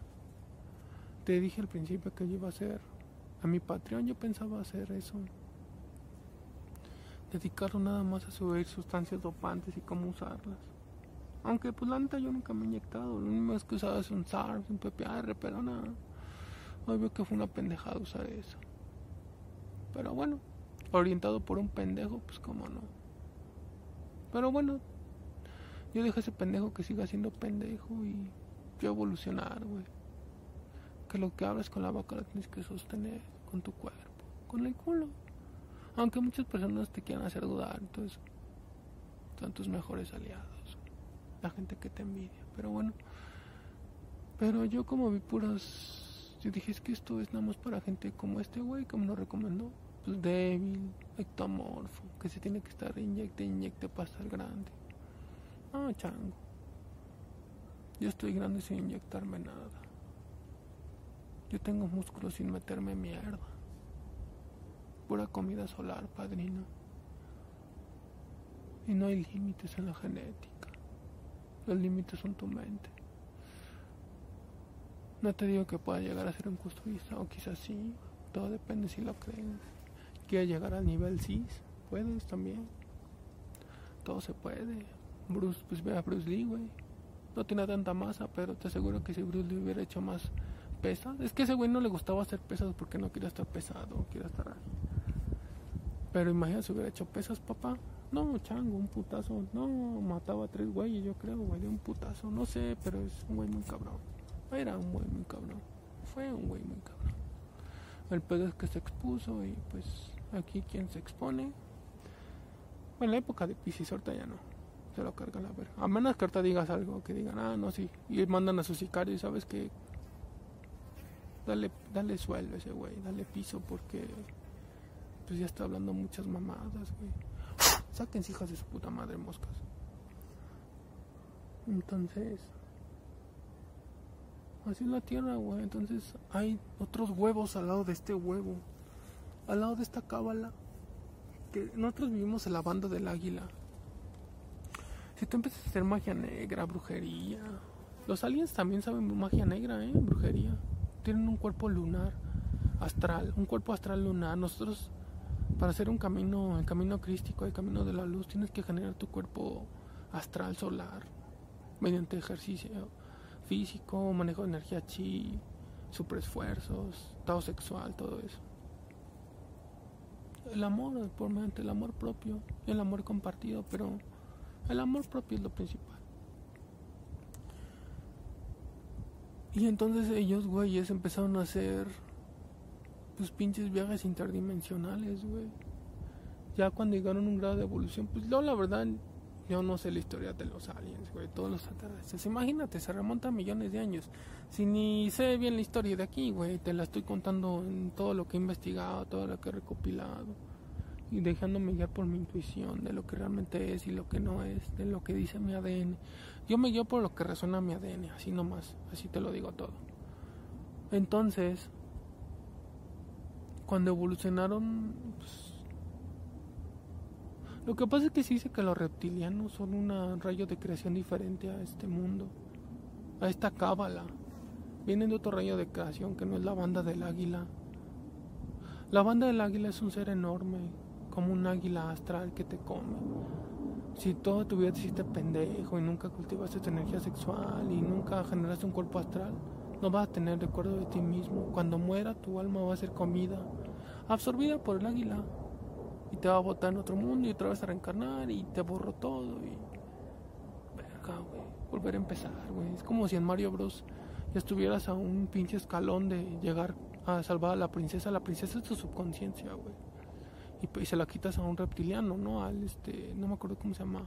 te dije al principio que yo iba a hacer a mi Patreon, yo pensaba hacer eso dedicarlo nada más a subir sustancias dopantes y cómo usarlas. Aunque pues la neta yo nunca me he inyectado, lo único que usaba es un SARS, un PPR, pero nada. Obvio que fue una pendejada usar eso. Pero bueno, orientado por un pendejo, pues cómo no. Pero bueno, yo dejo ese pendejo que siga siendo pendejo y yo evolucionar, güey. Que lo que hablas con la boca lo tienes que sostener con tu cuerpo, con el culo. Aunque muchas personas te quieran hacer dudar, entonces son tus mejores aliados. La gente que te envidia. Pero bueno. Pero yo como vi puras... Yo dije, es que esto es nada más para gente como este güey que me lo recomendó. Pues débil, ectomorfo, que se tiene que estar inyecte, inyecte para estar grande. Ah, chango. Yo estoy grande sin inyectarme nada. Yo tengo músculos sin meterme mierda. Pura comida solar, padrino. Y no hay límites en la genética. Los límites son tu mente. No te digo que pueda llegar a ser un costurista, o quizás sí. Todo depende si lo crees. Quieres llegar al nivel cis, puedes también. Todo se puede. Bruce, pues ve a Bruce Lee, güey. No tiene tanta masa, pero te aseguro que si Bruce Lee hubiera hecho más pesas. Es que ese güey no le gustaba hacer pesas porque no quería estar pesado, quiere estar ahí. Pero imagínate si hubiera hecho pesas, papá. No, chango, un putazo. No, mataba a tres güeyes, yo creo, güey, de un putazo. No sé, pero es un güey muy cabrón. Era un güey muy cabrón. Fue un güey muy cabrón. El pedo es que se expuso y pues aquí quien se expone. Bueno, en la época de Pisces ya no. Se lo carga la verga. A menos que ahorita digas algo, que digan, ah, no, sí. Y mandan a su sicario y sabes que. Dale, dale suelo a ese güey, dale piso porque pues ya está hablando muchas mamadas, güey. Saquen hijas de su puta madre moscas. Entonces, así es la tierra, güey. Entonces hay otros huevos al lado de este huevo. Al lado de esta cábala. Que nosotros vivimos en la banda del águila. Si tú empiezas a hacer magia negra, brujería. Los aliens también saben magia negra, ¿eh? Brujería. Tienen un cuerpo lunar, astral. Un cuerpo astral lunar. Nosotros para hacer un camino, el camino crístico, el camino de la luz, tienes que generar tu cuerpo astral solar mediante ejercicio físico, manejo de energía chi, superesfuerzos, estado sexual, todo eso. El amor, por mediante el amor propio, el amor compartido, pero el amor propio es lo principal. Y entonces ellos, güeyes, empezaron a hacer pues pinches viajes interdimensionales, güey. Ya cuando llegaron a un grado de evolución, pues no, la verdad, Yo no sé la historia de los aliens, güey, todos los extraterrestres. Imagínate, se remonta millones de años. Si ni sé bien la historia de aquí, güey, te la estoy contando en todo lo que he investigado, todo lo que he recopilado. Y dejándome guiar por mi intuición de lo que realmente es y lo que no es, de lo que dice mi ADN. Yo me guío por lo que resuena mi ADN, así nomás, así te lo digo todo. Entonces, cuando evolucionaron, pues, lo que pasa es que se dice que los reptilianos son un rayo de creación diferente a este mundo, a esta cábala. Vienen de otro rayo de creación que no es la banda del águila. La banda del águila es un ser enorme, como un águila astral que te come. Si toda tu vida te hiciste pendejo y nunca cultivaste tu energía sexual y nunca generaste un cuerpo astral, no vas a tener recuerdo de ti mismo. Cuando muera, tu alma va a ser comida, absorbida por el águila. Y te va a botar en otro mundo y otra vez a reencarnar y te borro todo y... Verga, güey. Volver a empezar, güey. Es como si en Mario Bros. ya estuvieras a un pinche escalón de llegar a salvar a la princesa. La princesa es tu subconsciencia, güey. Y, y se la quitas a un reptiliano, ¿no? Al este... No me acuerdo cómo se llama.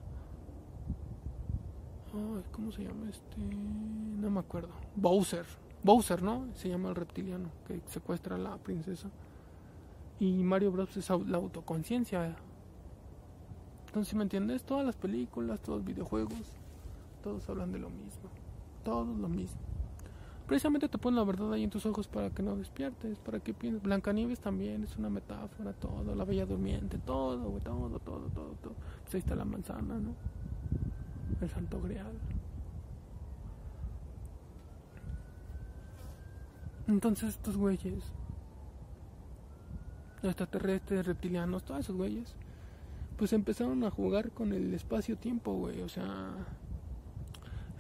Ay, ¿cómo se llama este? No me acuerdo. Bowser. Bowser, ¿no? Se llama el reptiliano que secuestra a la princesa. Y Mario Bros. es la autoconciencia. Entonces, ¿me entiendes? Todas las películas, todos los videojuegos, todos hablan de lo mismo. Todos lo mismo. Precisamente te ponen la verdad ahí en tus ojos para que no despiertes, para que pienses. Blancanieves también es una metáfora, todo. La Bella Durmiente, todo, todo, todo, todo, todo. Pues ahí está la manzana, ¿no? El Santo Grial. Entonces estos güeyes, extraterrestres, reptilianos, todos esos güeyes, pues empezaron a jugar con el espacio-tiempo, güey. O sea,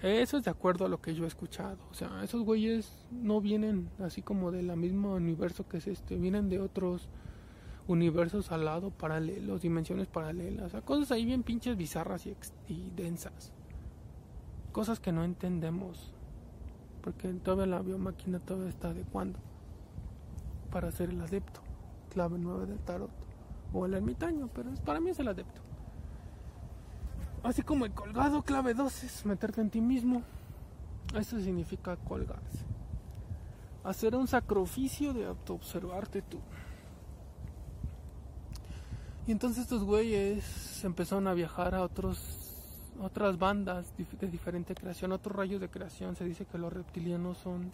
eso es de acuerdo a lo que yo he escuchado. O sea, esos güeyes no vienen así como del mismo universo que es este, vienen de otros universos al lado, paralelos, dimensiones paralelas, cosas ahí bien pinches bizarras y, y, densas. Cosas que no entendemos, porque todavía la biomáquina todavía está adecuando para ser el adepto, clave 9 del tarot, o el ermitaño, pero para mí es el adepto. Así como el colgado, clave 2 es meterte en ti mismo. Eso significa colgarse. Hacer un sacrificio de autoobservarte tú. Y entonces estos güeyes empezaron a viajar a otros otras bandas de diferente creación, otros rayos de creación. Se dice que los reptilianos son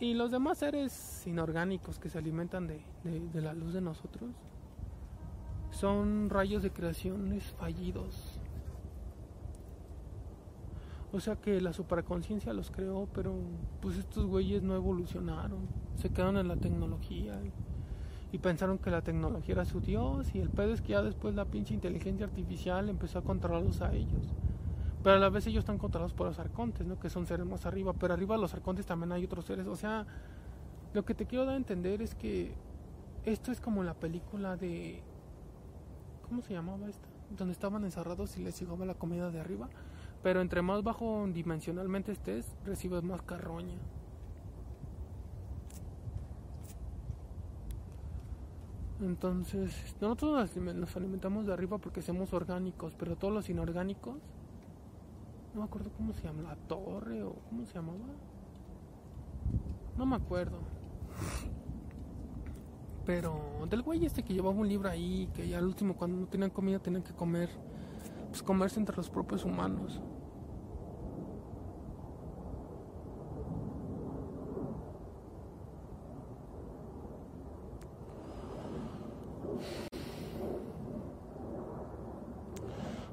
y los demás seres inorgánicos que se alimentan de, de, la luz de nosotros son rayos de creaciones fallidos. O sea que la superconciencia los creó, pero pues estos güeyes no evolucionaron, se quedaron en la tecnología pensaron que la tecnología era su dios y el pedo es que ya después la pinche inteligencia artificial empezó a controlarlos a ellos. Pero a la vez ellos están controlados por los arcontes, ¿no? Que son seres más arriba, pero arriba de los arcontes también hay otros seres, o sea, lo que te quiero dar a entender es que esto es como la película de ¿cómo se llamaba esta? Donde estaban encerrados y les llegaba la comida de arriba, pero entre más bajo dimensionalmente estés, recibes más carroña. Entonces, nosotros nos alimentamos de arriba porque somos orgánicos, pero todos los inorgánicos, no me acuerdo cómo se llama, la torre o cómo se llamaba. No me acuerdo. Pero del güey este que llevaba un libro ahí, que ya al último cuando no tenían comida tenían que comer, pues comerse entre los propios humanos.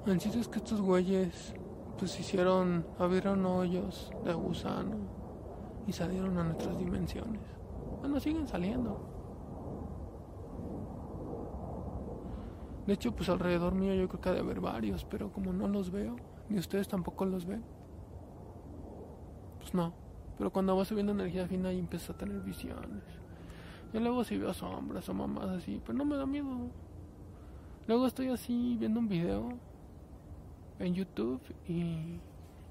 El chiste es que estos güeyes pues hicieron, abrieron hoyos de gusano y salieron a nuestras dimensiones. Bueno, siguen saliendo. De hecho, pues alrededor mío yo creo que ha de haber varios, pero como no los veo, ni ustedes tampoco los ven, pues no. Pero cuando vas subiendo energía fina y empiezas a tener visiones. Yo luego sí veo sombras o mamás así, pero no me da miedo. Luego estoy así viendo un video en YouTube y,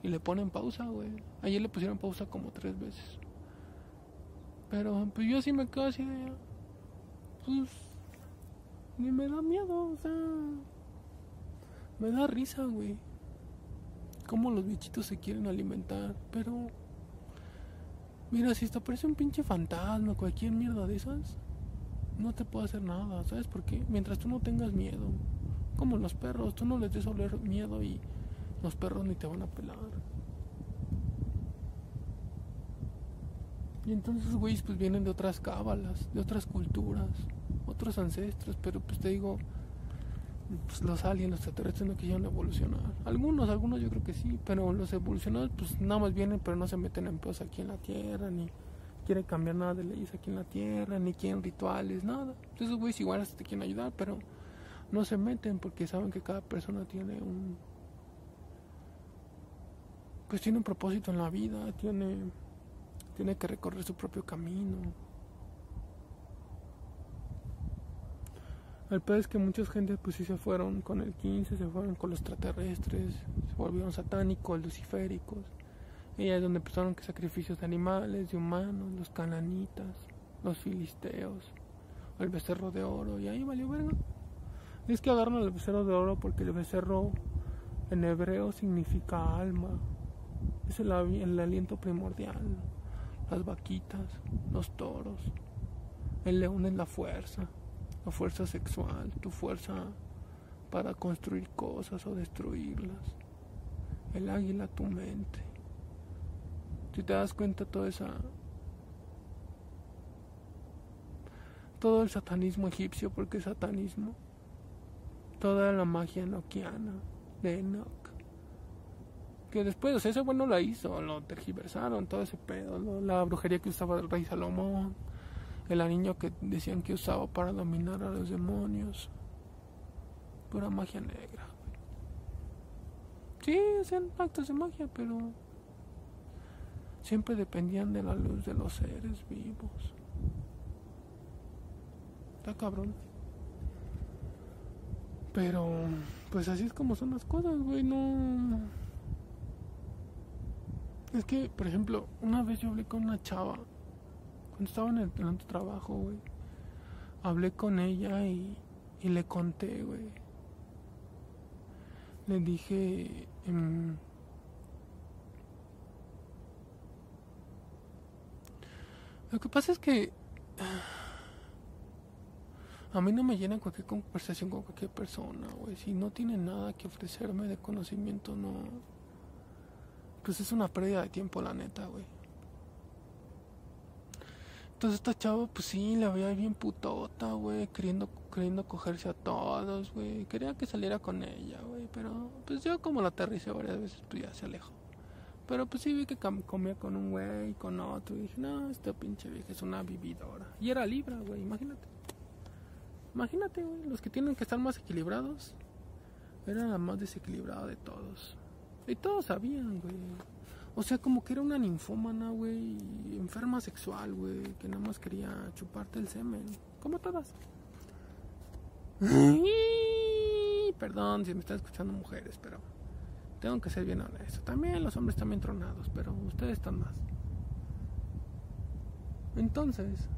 y le ponen pausa, güey. Ayer le pusieron pausa como tres veces. Pero pues yo sí me quedo así de... Pues... Ni me da miedo, o sea... Me da risa, güey. Cómo los bichitos se quieren alimentar. Pero. Mira, si te aparece un pinche fantasma, cualquier mierda de esas, no te puede hacer nada. ¿Sabes por qué? Mientras tú no tengas miedo. Como los perros, tú no les des oler miedo y los perros ni te van a pelar. Y entonces, güey, pues vienen de otras cábalas, de otras culturas, otros ancestros, pero pues te digo, pues los aliens, los extraterrestres no quisieron evolucionar. Algunos, algunos yo creo que sí, pero los evolucionados pues nada más vienen, pero no se meten en pedos aquí en la Tierra, ni quieren cambiar nada de leyes aquí en la Tierra, ni quieren rituales, nada. Entonces, güeyes igual hasta te quieren ayudar, pero no se meten porque saben que cada persona tiene un... Pues tiene un propósito en la vida, tiene tiene que recorrer su propio camino. El peor es que muchas gente pues sí se fueron con el 15, se fueron con los extraterrestres, se volvieron satánicos, luciféricos. Y ahí es donde empezaron que sacrificios de animales, de humanos, los cananitas, los filisteos, el becerro de oro, y ahí valió verga. Es que agarran al becerro de oro porque el becerro en hebreo significa alma, es el, el aliento primordial las vaquitas, los toros. El león es la fuerza, la fuerza sexual, tu fuerza para construir cosas o destruirlas. El águila, tu mente. Si te das cuenta, toda esa. Todo el satanismo egipcio, porque es satanismo. Toda la magia enoquiana de Enoch que después, o sea, ese bueno la hizo, lo tergiversaron, todo ese pedo, la brujería que usaba el rey Salomón, el anillo que decían que usaba para dominar a los demonios, pura magia negra. Sí, hacían actos de magia, pero siempre dependían de la luz de los seres vivos. Está cabrón. Pero, pues así es como son las cosas, güey, no es que, por ejemplo, una vez yo hablé con una chava, cuando estaba en el, en trabajo, güey. Hablé con ella y, y le conté, güey. Le dije... Em, lo que pasa es que... A mí no me llena cualquier conversación con cualquier persona, güey. Si no tiene nada que ofrecerme de conocimiento, no pues es una pérdida de tiempo, la neta, güey. Entonces esta chava, pues sí, la veía bien putota, güey, queriendo, queriendo cogerse a todos, güey. Quería que saliera con ella, güey, pero pues yo como la aterricé varias veces, pues ya se alejó. Pero pues sí vi que comía con un güey, con otro, y dije, no, esta pinche vieja es una vividora. Y era Libra, güey, imagínate. Imagínate, güey, los que tienen que estar más equilibrados, era la más desequilibrada de todos. Y todos sabían, güey. O sea, como que era una ninfómana, güey, enferma sexual, güey, que nada más quería chuparte el semen. Como todas. Perdón si me están escuchando mujeres, pero tengo que ser bien honesto. También los hombres también tronados, pero ustedes están más. Entonces,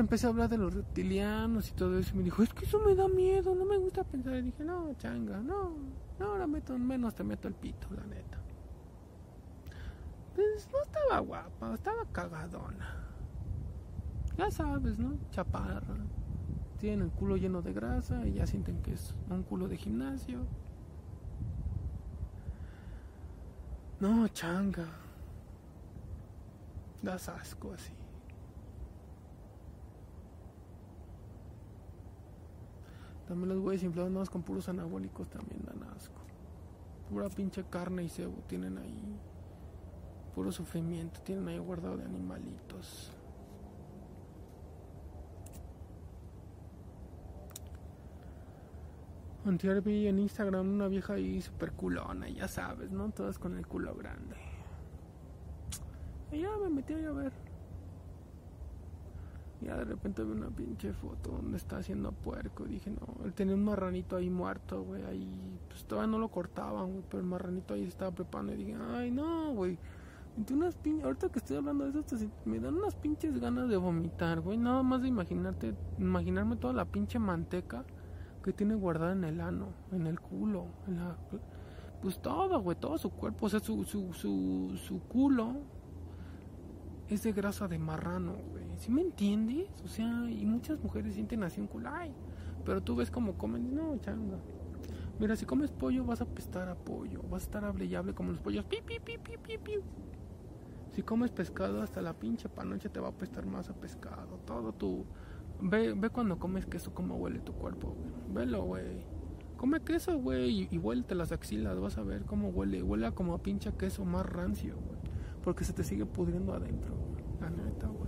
empecé a hablar de los reptilianos y todo eso. Y me dijo, es que eso me da miedo, no me gusta pensar. Y dije, no, changa, no, no, ahora meto, menos te meto el pito, la neta. Pues no estaba guapa, estaba cagadona. Ya sabes, ¿no? Chaparra. Tienen el culo lleno de grasa y ya sienten que es un culo de gimnasio. No, changa. Das asco así. También los güeyes inflados con puros anabólicos también dan asco. Pura pinche carne y cebo tienen ahí. Puro sufrimiento tienen ahí guardado de animalitos. Antier vi en Instagram una vieja ahí super culona, ya sabes, ¿no? Todas con el culo grande. Y ya me metí a ver ya de repente vi una pinche foto donde está haciendo puerco. Y dije, no, él tenía un marranito ahí muerto, güey. Ahí, pues todavía no lo cortaban, güey. Pero el marranito ahí estaba preparando. Y dije, ay, no, güey. unas ahorita que estoy hablando de eso, me dan unas pinches ganas de vomitar, güey. Nada más de imaginarte, imaginarme toda la pinche manteca que tiene guardada en el ano, en el culo, en la, pues todo, güey, todo su cuerpo, o sea, su, su, su, su culo es de grasa de marrano, güey. ¿Sí me entiendes? O sea, y muchas mujeres sienten así un culo, pero tú ves como comen, no, changa. Mira, si comes pollo vas a pestar a pollo, vas a estar hable como los pollos, pi, pi, pi, pi, pi, pi. Si comes pescado, hasta la pinche panoche te va a apestar más a pescado. Todo tu. Ve, ve cuando comes queso, cómo huele tu cuerpo, güey. Velo, güey. Come queso, güey, y, y las axilas. Vas a ver cómo huele. Huele como a pinche queso más rancio, güey. Porque se te sigue pudriendo adentro, güey. La neta, güey.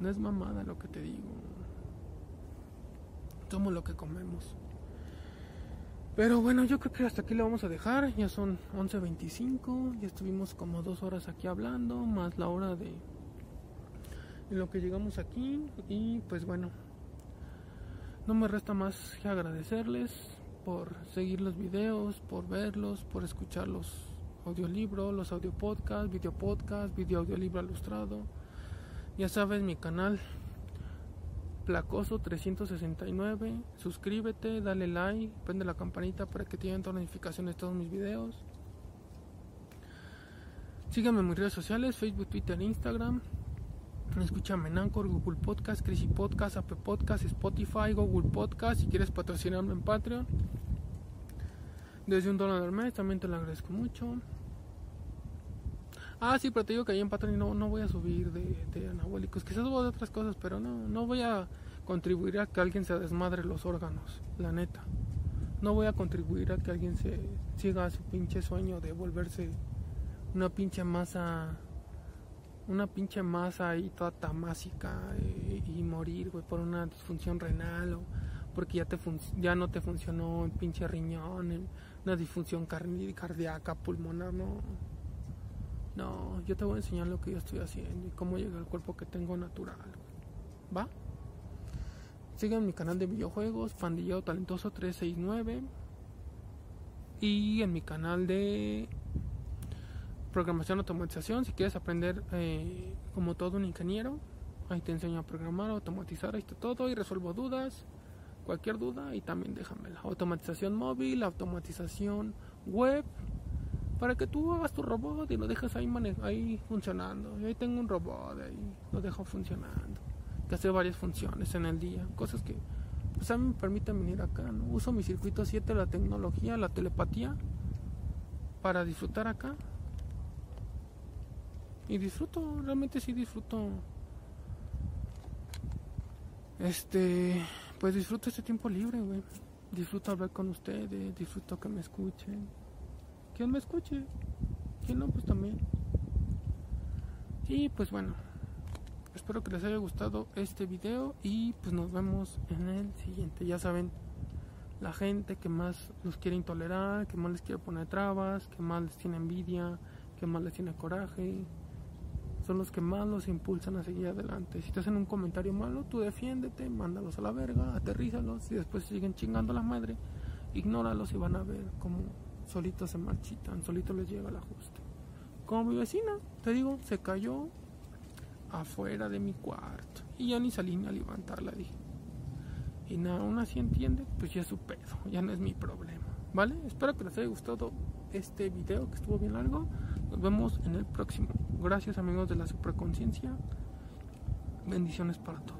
No es mamada lo que te digo. Somos lo que comemos. Pero bueno, yo creo que hasta aquí lo vamos a dejar. Ya son 11.25. Ya estuvimos como dos horas aquí hablando. Más la hora de en lo que llegamos aquí. Y pues bueno. No me resta más que agradecerles por seguir los videos, por verlos, por escuchar los audiolibros, los audio podcast, video podcast, video audiolibro ilustrado. Ya sabes, mi canal Placoso 369. Suscríbete, dale like, prende la campanita para que te lleguen todas las notificaciones de todos mis videos. Síganme en mis redes sociales, Facebook, Twitter, Instagram. Escúchame en Anchor, Google Podcast, Crisis Podcast, Apple Podcast, Spotify, Google Podcast. Si quieres patrocinarme en Patreon, desde un dólar al mes, también te lo agradezco mucho. Ah, sí, pero te digo que ahí en Patreon no, no voy a subir de, de anabólicos. Quizás subo de otras cosas, pero no, no voy a contribuir a que alguien se desmadre los órganos, la neta. No voy a contribuir a que alguien se siga su pinche sueño de volverse una pinche masa, una pinche masa ahí toda tamásica eh, y, morir, güey, por una disfunción renal o porque ya, te ya no te funcionó el pinche riñón, una disfunción cardíaca, pulmonar, no no, yo te voy a enseñar lo que yo estoy haciendo y cómo llega al cuerpo que tengo natural. ¿Va? Sigan mi canal de videojuegos, Pandillado Talentoso 369. Y en mi canal de programación automatización, si quieres aprender eh, como todo un ingeniero, ahí te enseño a programar, automatizar, ahí está todo y resuelvo dudas, cualquier duda y también déjamela. Automatización móvil, automatización web, para que tú hagas tu robot y lo dejes ahí, ahí funcionando. Y ahí tengo un robot, ahí lo dejo funcionando. Que hace varias funciones en el día, cosas que pues a mí me permiten venir acá. ¿no? Uso mi circuito 7, la tecnología, la telepatía, para disfrutar acá. Y disfruto, realmente sí disfruto. Este, pues disfruto este tiempo libre, güey. Disfruto hablar con ustedes, disfruto que me escuchen me escuche, quien no, pues también. Y pues bueno, espero que les haya gustado este video y pues nos vemos en el siguiente. Ya saben, la gente que más los quiere intolerar, que más les quiere poner trabas, que más les tiene envidia, que más les tiene coraje, son los que más los impulsan a seguir adelante. Si te hacen un comentario malo, tú defiéndete, mándalos a la verga, aterrízalos y después siguen chingando a la madre, ignóralos y van a ver cómo solitos se marchitan, solitos les llega el ajuste. Como mi vecina, te digo, se cayó afuera de mi cuarto y ya ni salí ni a levantarla, dije. Y nada, aún así entiende, pues ya es su pedo, ya no es mi problema. ¿Vale? Espero que les haya gustado este video que estuvo bien largo. Nos vemos en el próximo. Gracias amigos de la superconciencia. Bendiciones para todos.